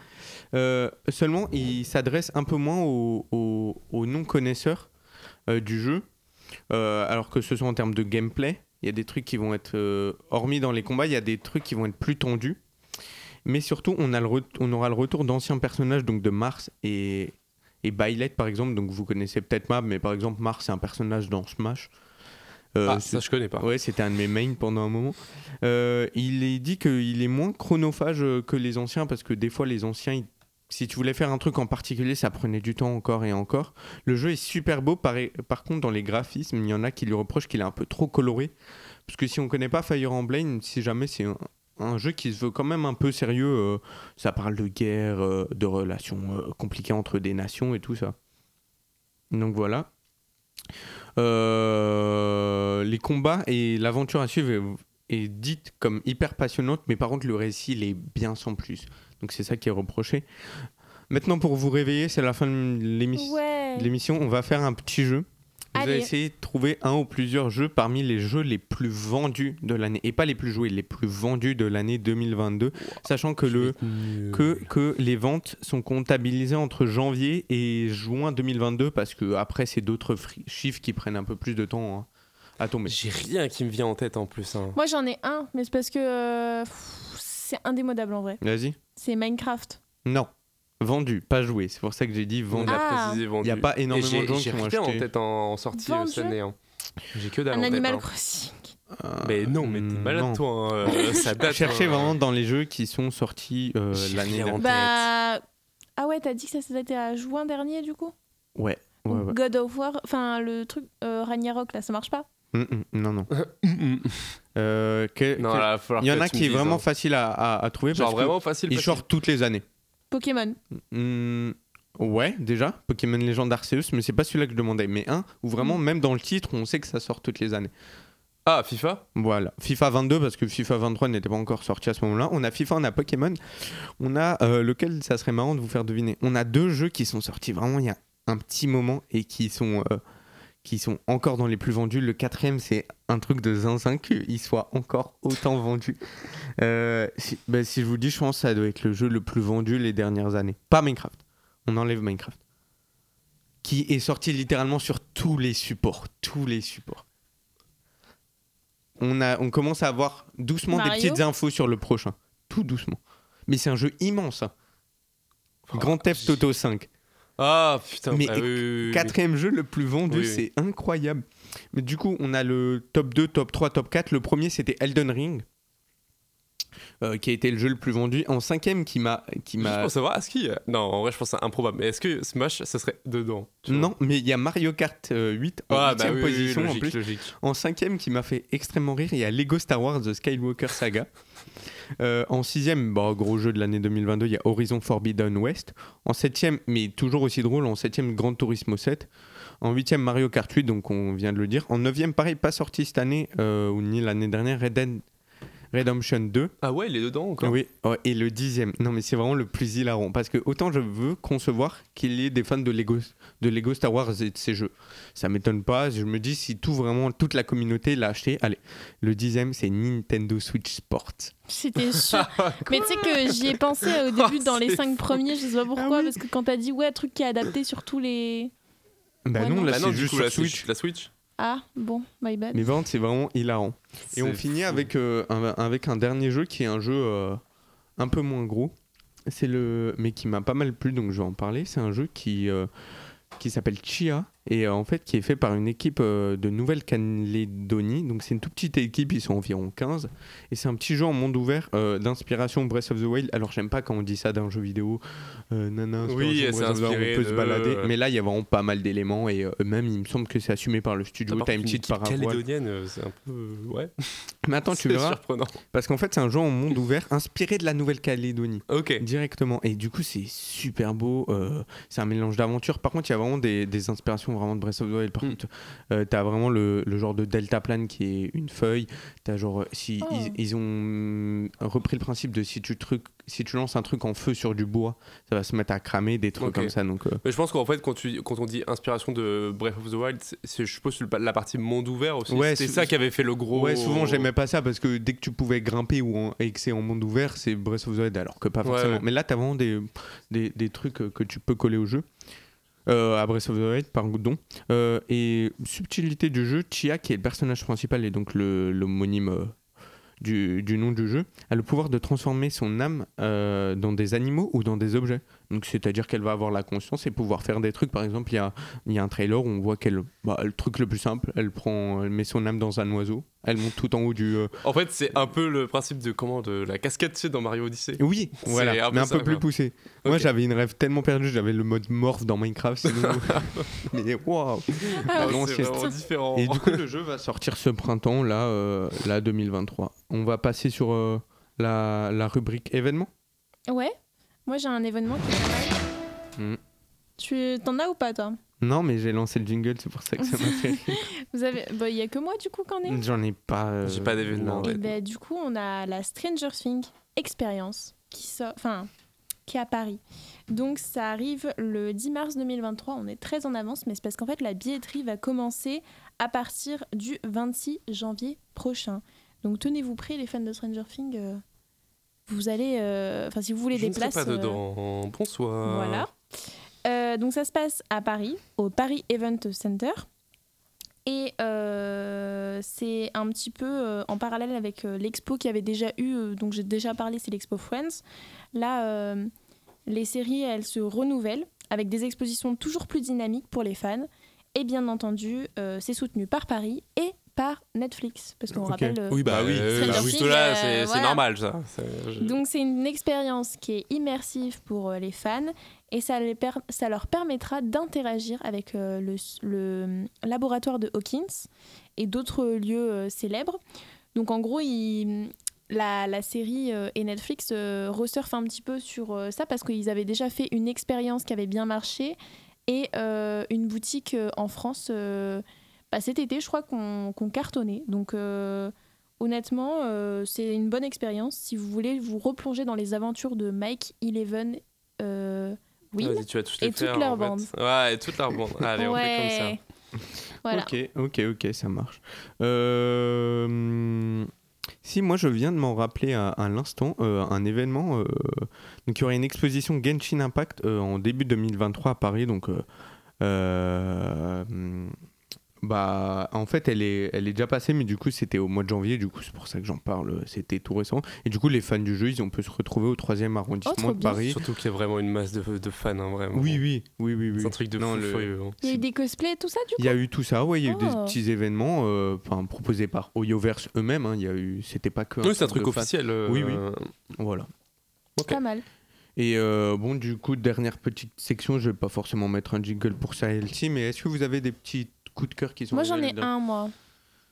S4: Euh, seulement, il s'adresse un peu moins aux, aux- non-connaisseurs euh, du jeu, Euh, alors que ce soit en termes de gameplay. Il y a des trucs qui vont être, hormis dans les combats, il y a des trucs qui vont être plus tendus. Mais surtout, on, a le on aura le retour d'anciens personnages, donc de Mars et, et par exemple. Donc vous connaissez peut-être Mab, mais par exemple, Mars, c'est un personnage dans Smash. Euh,
S3: Ah, ça je connais pas.
S4: Ouais, c'était un de mes mains pendant un moment. Euh, il est dit qu'il est moins chronophage euh, que les anciens parce que des fois, les anciens, ils- si tu voulais faire un truc en particulier, ça prenait du temps encore et encore. Le jeu est super beau. Par, par contre, dans les graphismes, il y en a qui lui reprochent qu'il est un peu trop coloré. Parce que si on connaît pas Fire Emblem, si jamais c'est un, un jeu qui se veut quand même un peu sérieux, euh, ça parle de guerre, de relations compliquées entre des nations et tout ça. Donc voilà. Euh, les combats et l'aventure à suivre est, est dite comme hyper passionnante, mais par contre le récit il est bien sans plus. Donc c'est ça qui est reproché. Maintenant pour vous réveiller, c'est la fin de l'émission.
S5: Ouais.
S4: de l'émission, on va faire un petit jeu. Vous allez
S5: Allez.
S4: essayer de trouver un ou plusieurs jeux parmi les jeux les plus vendus de l'année. Et pas les plus joués, les plus vendus de l'année 2022. Sachant que, le, que, que les ventes sont comptabilisées entre janvier et juin 2022. Parce que après, c'est d'autres chiffres qui prennent un peu plus de temps hein, à tomber.
S3: J'ai rien qui me vient en tête en plus. hein.
S5: Moi j'en ai un, mais c'est parce que euh, c'est indémodable en vrai.
S4: Vas-y.
S5: C'est Minecraft.
S4: Non. Vendu, pas joué. C'est pour ça que j'ai dit vendu.
S5: Ah.
S4: Il y a pas énormément de gens qui ont
S3: rien en
S4: acheté.
S3: tête en, en sortie euh,
S5: Vendu.
S3: cette année. hein. J'ai que dalle en
S5: Un
S3: tête.
S5: Animal
S3: hein.
S5: Crossing.
S4: Euh,
S3: Mais non, mais t'es malade
S4: non.
S3: toi. hein, euh, ça date.
S4: Cherchez
S3: hein.
S4: vraiment dans les jeux qui sont sortis euh, l'année dernière.
S5: Bah. Ah ouais, t'as dit que ça s'était à juin dernier du coup?
S4: Ouais. ouais, ouais.
S5: God of War, enfin le truc euh, Ragnarok là, ça marche pas?
S4: Mm, mm, non, non. Euh, que-
S3: Non,
S4: que-
S3: là, va falloir
S4: il y en a qui est vraiment
S3: hein.
S4: facile à, à- à trouver
S3: Genre
S4: parce
S3: vraiment facile.
S4: qu'il
S3: facile.
S4: sort toutes les années.
S5: Pokémon.
S4: Mm, ouais, déjà, Pokémon Legend Arceus, mais c'est pas celui-là que je demandais, mais un où vraiment,
S5: Mm.
S4: même dans le titre, on sait que ça sort toutes les années.
S3: Ah, FIFA?
S4: Voilà. FIFA 22, parce que FIFA 23 n'était pas encore sorti à ce moment-là. On a FIFA, on a Pokémon. On a euh, lequel ça serait marrant de vous faire deviner. On a deux jeux qui sont sortis vraiment il y a un petit moment et qui sont, euh, qui sont encore dans les plus vendus. Le quatrième, c'est un truc de zinzin qu'il soit encore autant vendu. Euh, si, bah, si je vous dis, je pense que ça doit être le jeu le plus vendu les dernières années. Pas Minecraft. On enlève Minecraft. Qui est sorti littéralement sur tous les supports. Tous les supports. On, a, on commence à avoir doucement des petites infos sur le prochain. Tout doucement. Mais c'est un jeu immense. hein. Grand Theft Auto 5.
S3: Ah putain.
S4: Mais
S3: ah, oui, oui, oui, oui.
S4: Quatrième jeu le plus vendu, c'est incroyable. Mais du coup, on a le top 2, top 3, top 4. Le premier, c'était Elden Ring. Euh, qui a été le jeu le plus vendu. En cinquième, qui m'a. Qui
S3: Juste
S4: m'a...
S3: pour savoir, est-ce qu'il y a... Non, en vrai, je pense c'est improbable. Mais est-ce que Smash, ça serait dedans
S4: Non, mais il y a Mario Kart euh, 8 en
S3: Ah, bah oui, oui,
S4: position en plus.
S3: logique.
S4: En cinquième, qui m'a fait extrêmement rire, il y a Lego Star Wars The Skywalker Saga. Euh, en sixième, bah, gros jeu de l'année 2022, il y a Horizon Forbidden West. En septième, mais toujours aussi drôle, en septième, Gran Turismo 7. En huitième, Mario Kart 8, donc on vient de le dire. En neuvième, pareil, pas sorti cette année, euh, ou ni l'année dernière, Red Dead Redemption 2.
S3: Ah ouais, il est dedans encore.
S4: Oui, ouais, et le dixième. Non, mais c'est vraiment le plus hilarant. Parce que autant je veux concevoir qu'il y ait des fans de Lego, de Lego Star Wars et de ces jeux. Ça m'étonne pas. Je me dis, si tout vraiment, toute la communauté l'a acheté, allez. Le dixième, c'est Nintendo Switch Sport.
S5: C'était sûr. Mais tu sais que j'y ai pensé au début dans les
S3: Oh, c'est
S5: cinq
S3: fou.
S5: premiers, je sais pas pourquoi,
S4: Ah oui.
S5: parce que quand t'as dit ouais, truc qui est adapté sur tous les.
S4: Bah
S5: Ouais,
S4: non,
S5: non.
S4: là,
S3: Bah non,
S4: c'est juste
S3: coup,
S4: sur
S3: la
S4: Switch.
S3: Switch. La Switch.
S5: Ah, bon, my bad.
S4: Mais vraiment, c'est vraiment hilarant. Et on finit avec, euh, un, avec un dernier jeu qui est un jeu euh, un peu moins gros. C'est le, mais qui m'a pas mal plu, donc je vais en parler. C'est un jeu qui, euh, qui s'appelle Chia et euh, en fait qui est fait par une équipe euh, de Nouvelle-Calédonie. Donc c'est une toute petite équipe, ils sont environ 15. Et c'est un petit jeu en monde ouvert euh, d'inspiration Breath of the Wild. Alors j'aime pas quand on dit ça d'un jeu vidéo. Euh, nana,
S3: Oui, c'est inspiré
S4: on peut se
S3: de-
S4: balader. Mais là, il y a vraiment pas mal d'éléments et euh, même il me semble que c'est assumé par le studio. T'as une petite paravoile.
S3: calédonienne, c'est un peu. Ouais.
S4: Mais attends, tu
S3: C'est
S4: verras.
S3: surprenant.
S4: Parce qu'en fait, c'est un jeu en monde ouvert inspiré de la Nouvelle-Calédonie.
S3: Ok.
S4: Directement. Et du coup, c'est super beau. c'est un mélange d'aventure. Par contre, il y a vraiment des, des inspirations vraiment de Breath of the Wild. Par
S3: Mm.
S4: contre, euh, t'as vraiment le, le genre de deltaplane qui est une feuille. T'as genre. Si,
S5: Oh.
S4: ils, ils ont repris le principe de si tu, truc, si tu lances un truc en feu sur du bois, ça va se mettre à cramer, des trucs comme ça. Donc, euh,
S3: Mais je pense qu'en fait, quand, tu, quand on dit inspiration de Breath of the Wild, c'est- je suppose, la partie monde ouvert aussi.
S4: Ouais,
S3: c'est ça qui avait fait le gros.
S4: Ouais, souvent j'aimais pas ça parce que dès que tu pouvais grimper ou en- et que c'est en monde ouvert, c'est Breath of the Wild, alors que pas forcément.
S3: ouais.
S4: Mais là, t'as vraiment des, des, des trucs que tu peux coller au jeu. Euh, à Breath of the pardon. Euh, et subtilité du jeu, Chia, qui est le personnage principal et donc l'homonyme euh, du, du nom du jeu, a le pouvoir de transformer son âme euh, dans des animaux ou dans des objets. Donc c'est-à-dire qu'elle va avoir la conscience et pouvoir faire des trucs. Par exemple, il y a, il y a un trailer où on voit qu'elle, bah, le truc le plus simple, elle prend, elle met son âme dans un oiseau, elle monte tout en haut du. euh,
S3: En fait, c'est un peu le principe de comment de la casquette tu sais, dans Mario Odyssey.
S4: Oui, voilà,
S3: un
S4: mais un
S3: ça,
S4: peu plus poussé. Moi, j'avais une rêve tellement perdue, j'avais le mode morph dans Minecraft. sinon- mais waouh
S5: Ah,
S4: non,
S3: c'est
S4: c'est-
S3: vraiment différent.
S4: Et du coup, le jeu va sortir ce printemps, là, euh, là 2023. On va passer sur euh, la, la rubrique événements?
S5: Ouais, moi j'ai un événement qui est pas mal.
S4: Mm.
S5: Tu t'en as ou pas toi?
S4: Non, mais j'ai lancé le jingle, c'est pour ça que ça m'a fait.
S5: Vous avez, bah il y a que moi du coup qu'en est?
S4: J'en ai pas. euh,
S3: J'ai pas d'événement,
S4: non.
S3: ouais.
S5: Et ben du coup on a la Stranger Things expérience qui sort, enfin qui est à Paris. Donc ça arrive le 10 mars 2023. On est très en avance, mais c'est parce qu'en fait la billetterie va commencer à partir du 26 janvier prochain. Donc tenez-vous prêts les fans de Stranger Things. euh, vous allez, euh, enfin si vous voulez
S3: Je
S5: des
S3: ne serai
S5: places.
S3: pas
S5: euh,
S3: dedans. Bonsoir.
S5: Voilà. Euh, donc ça se passe à Paris, au Paris Event Center. Et euh, c'est un petit peu euh, en parallèle avec euh, l'expo qui avait déjà eu, euh, donc j'ai déjà parlé, c'est l'expo Friends. Là, euh, les séries, elles se renouvellent avec des expositions toujours plus dynamiques pour les fans. Et bien entendu, euh, c'est soutenu par Paris et par Netflix. Parce qu'on rappelle... euh,
S3: Oui, bah,
S4: Bah oui.
S3: oui.
S5: Stranger
S3: là,
S5: euh,
S3: c'est
S5: voilà.
S3: normal, ça. Je-
S5: Donc c'est une expérience qui est immersive pour euh, les fans et ça, les per- ça leur permettra d'interagir avec euh, le, le laboratoire de Hawkins et d'autres lieux euh, célèbres. Donc en gros, il- la, la série euh, et Netflix euh, resurfent un petit peu sur euh, ça parce qu'ils avaient déjà fait une expérience qui avait bien marché et euh, une boutique euh, en France euh, bah, cet été, je crois qu'on cartonnait. Donc euh, honnêtement, euh, c'est une bonne expérience si vous voulez vous replonger dans les aventures de Mike Eleven. Euh, Will.
S3: Vas-y, tu vas tous les
S5: Et toute leur bande.
S3: Ouais, et toute leur bande. Allez, on fait comme ça.
S5: Voilà.
S4: Ok, ok, ok, ça marche. Euh, si moi je viens de m'en rappeler à, à l'instant, euh, un événement, euh, donc il y aurait une exposition Genshin Impact euh, en début 2023 à Paris, donc euh, euh, hum, bah en fait elle est, elle est déjà passée, mais du coup c'était au mois de janvier, du coup c'est pour ça que j'en parle, c'était tout récent. Et du coup les fans du jeu, ils ont pu se retrouver au troisième arrondissement
S5: Oh,
S4: de. Paris.
S3: Surtout qu'il y a vraiment une masse de, de fans, hein, vraiment.
S4: Oui, oui, oui, oui, oui.
S3: C'est un truc de
S4: Non,
S3: fou
S4: le-
S3: furieux. hein.
S5: Il y a eu des cosplays, tout ça du coup
S4: Il y a eu tout ça, ouais, il y a eu des
S5: Oh.
S4: petits événements euh, enfin, proposés par Oyoverse eux-mêmes. hein, Il y a eu, c'était pas que.
S3: Oui, c'est un truc officiel. euh,
S4: Oui, oui. Voilà.
S3: Ok.
S5: Pas mal.
S4: Et euh, bon, du coup, dernière petite section, je vais pas forcément mettre un jingle pour ça, LT, mais est-ce que vous avez des petits coups de cœur qui sont
S5: Moi j'en ai un, moi.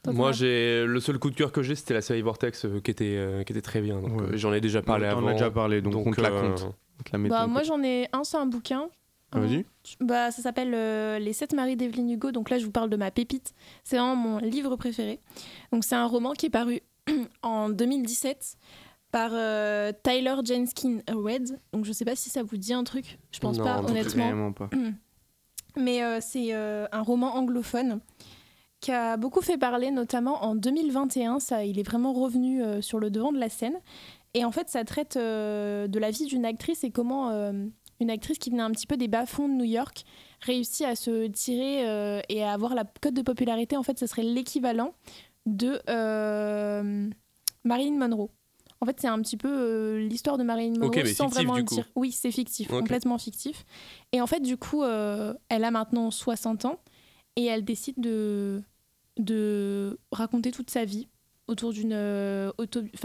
S3: Moi, j'ai le seul coup de cœur que j'ai, c'était la série Vortex euh, qui était euh, qui était très bien. donc,
S4: Ouais.
S3: euh, J'en ai déjà parlé
S4: On en
S3: avant.
S4: a déjà parlé, donc, on te la
S3: euh,
S4: compte. On te la met
S5: Bah,
S4: ton
S5: moi
S4: côté.
S5: j'en ai un, c'est un bouquin.
S4: Ah, Vas-y.
S5: Bah, ça s'appelle euh, Les sept maris d'Evelyne Hugo. Donc là, je vous parle de ma pépite. C'est vraiment mon livre préféré. Donc c'est un roman qui est paru en 2017 par euh, Tyler Jenskin Red. Donc je sais pas si ça vous dit un truc. Je pense
S3: Non,
S5: pas, honnêtement.
S4: Vraiment pas.
S5: Mais euh, c'est euh, un roman anglophone qui a beaucoup fait parler, notamment en 2021. Ça, il est vraiment revenu euh, sur le devant de la scène. Et en fait, ça traite de la vie d'une actrice et comment une actrice qui venait un petit peu des bas-fonds de New York réussit à se tirer et à avoir la cote de popularité. En fait, ce serait l'équivalent de Marilyn Monroe. En fait, c'est un petit peu euh, l'histoire de Marilyn Monroe
S3: Ok, mais
S5: sans
S3: fictif,
S5: vraiment dire. Oui, c'est fictif, complètement fictif. Et en fait, du coup, euh, elle a maintenant 60 ans et elle décide de, de raconter toute sa vie autour d'une euh,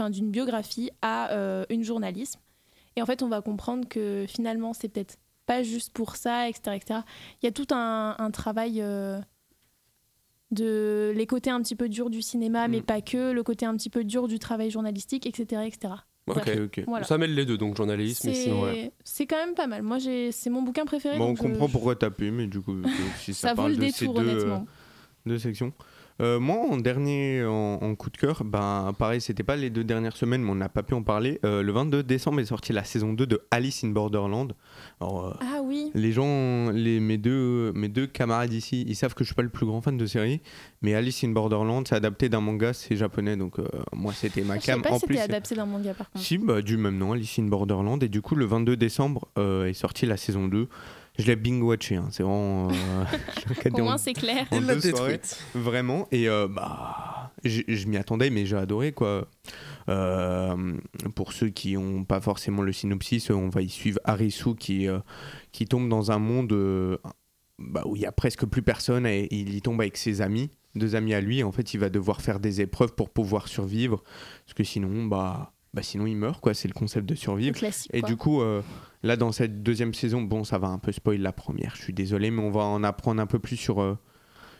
S5: d'une biographie à euh, une journaliste. Et en fait, on va comprendre que finalement, c'est peut-être pas juste pour ça, etc. etc. Il y a tout un, un travail de les côtés un petit peu durs du cinéma, mais
S4: Mm.
S5: pas que, le côté un petit peu dur du travail journalistique, etc. etc.
S3: Ok.
S4: Ok, ok.
S5: Voilà.
S3: Ça mêle les deux, donc journalisme et
S5: C'est quand même pas mal. Moi, j'ai- c'est mon bouquin préféré.
S4: Bon, on comprend
S5: je-
S4: pourquoi t'as pu, mais du coup, si ça,
S5: Ça vaut
S4: parle
S5: le
S4: de ces
S5: détour,
S4: deux, euh,
S5: honnêtement.
S4: deux sections. Euh, moi, en dernier, en, en coup de cœur, ben, pareil, c'était pas les deux dernières semaines, mais on n'a pas pu en parler. Euh, le 22 décembre est sortie la saison 2 de Alice in Borderland. Alors, euh,
S5: Ah oui.
S4: les gens, les, mes, deux, mes deux camarades ici, ils savent que je suis pas le plus grand fan de série, mais Alice in Borderland, c'est adapté d'un manga, c'est japonais, donc euh, moi, c'était ma
S5: Je sais
S4: cam.
S5: pas
S4: En
S5: si
S4: plus,
S5: c'était adapté d'un manga par contre.
S4: si, bah, du même nom, Alice in Borderland. Et du coup, le 22 décembre est sortie la saison 2. Je l'ai binge-watché, hein, c'est vraiment. euh,
S5: Au moins, c'est clair.
S4: en deux soirées. Vraiment. Et euh, bah, je, m'y attendais, mais j'ai adoré quoi. Euh, pour ceux qui n'ont pas forcément le synopsis, on va y suivre Harisu qui, euh, qui tombe dans un monde euh, bah, où il y a presque plus personne et il y tombe avec ses amis, deux amis à lui. Et en fait, il va devoir faire des épreuves pour pouvoir survivre parce que sinon, bah, bah sinon il meurt quoi. C'est le concept de survivre.
S5: classique.
S4: Et
S5: quoi.
S4: du coup, euh, là, dans cette deuxième saison, bon, ça va un peu spoil la première, je suis désolé, mais on va en apprendre un peu plus sur, euh,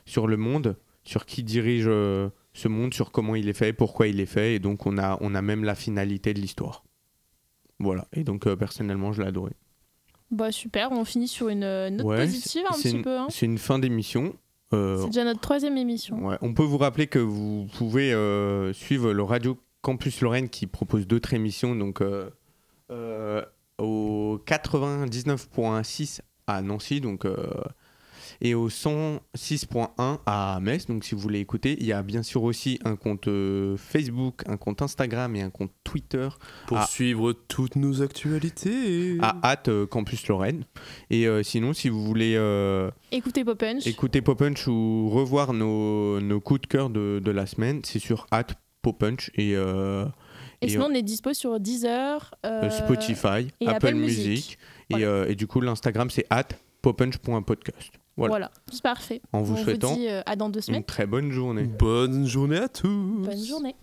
S4: sur le monde, sur qui dirige euh, ce monde, sur comment il est fait, pourquoi il est fait, et donc on a, on a même la finalité de l'histoire. Voilà, et donc euh, personnellement, je l'ai adoré.
S5: Bah super, on finit sur une note
S4: Ouais,
S5: positive un petit
S4: une-
S5: peu. hein.
S4: C'est une fin d'émission.
S5: C'est déjà notre troisième émission.
S4: Ouais, On peut vous rappeler que vous pouvez suivre le Radio Campus Lorraine qui propose d'autres émissions, donc au 99.6 à Nancy, donc euh, et au 106.1 à Metz. Donc si vous voulez écouter, il y a bien sûr aussi un compte euh, Facebook, un compte Instagram et un compte Twitter
S3: Pour suivre toutes nos actualités.
S4: à hâte euh, Campus Lorraine. Et euh, sinon, si vous voulez euh,
S5: Écoutez Pop Punch.
S4: Écoutez Pop Punch ou revoir nos, nos coups de cœur de, de la semaine, c'est sur at Pop Punch et, euh,
S5: et
S4: et,
S5: sinon, on est dispo sur Deezer, euh,
S4: euh, Spotify,
S5: et
S4: Apple,
S5: Apple
S4: Music.
S5: Music.
S4: Et, euh, du coup, l'Instagram, c'est at poppunch.podcast. Voilà.
S5: Voilà, c'est parfait.
S4: En vous
S5: on
S4: souhaitant
S5: vous dit euh, à dans deux semaines.
S4: une très bonne journée.
S3: Bonne journée à tous.
S5: Bonne journée.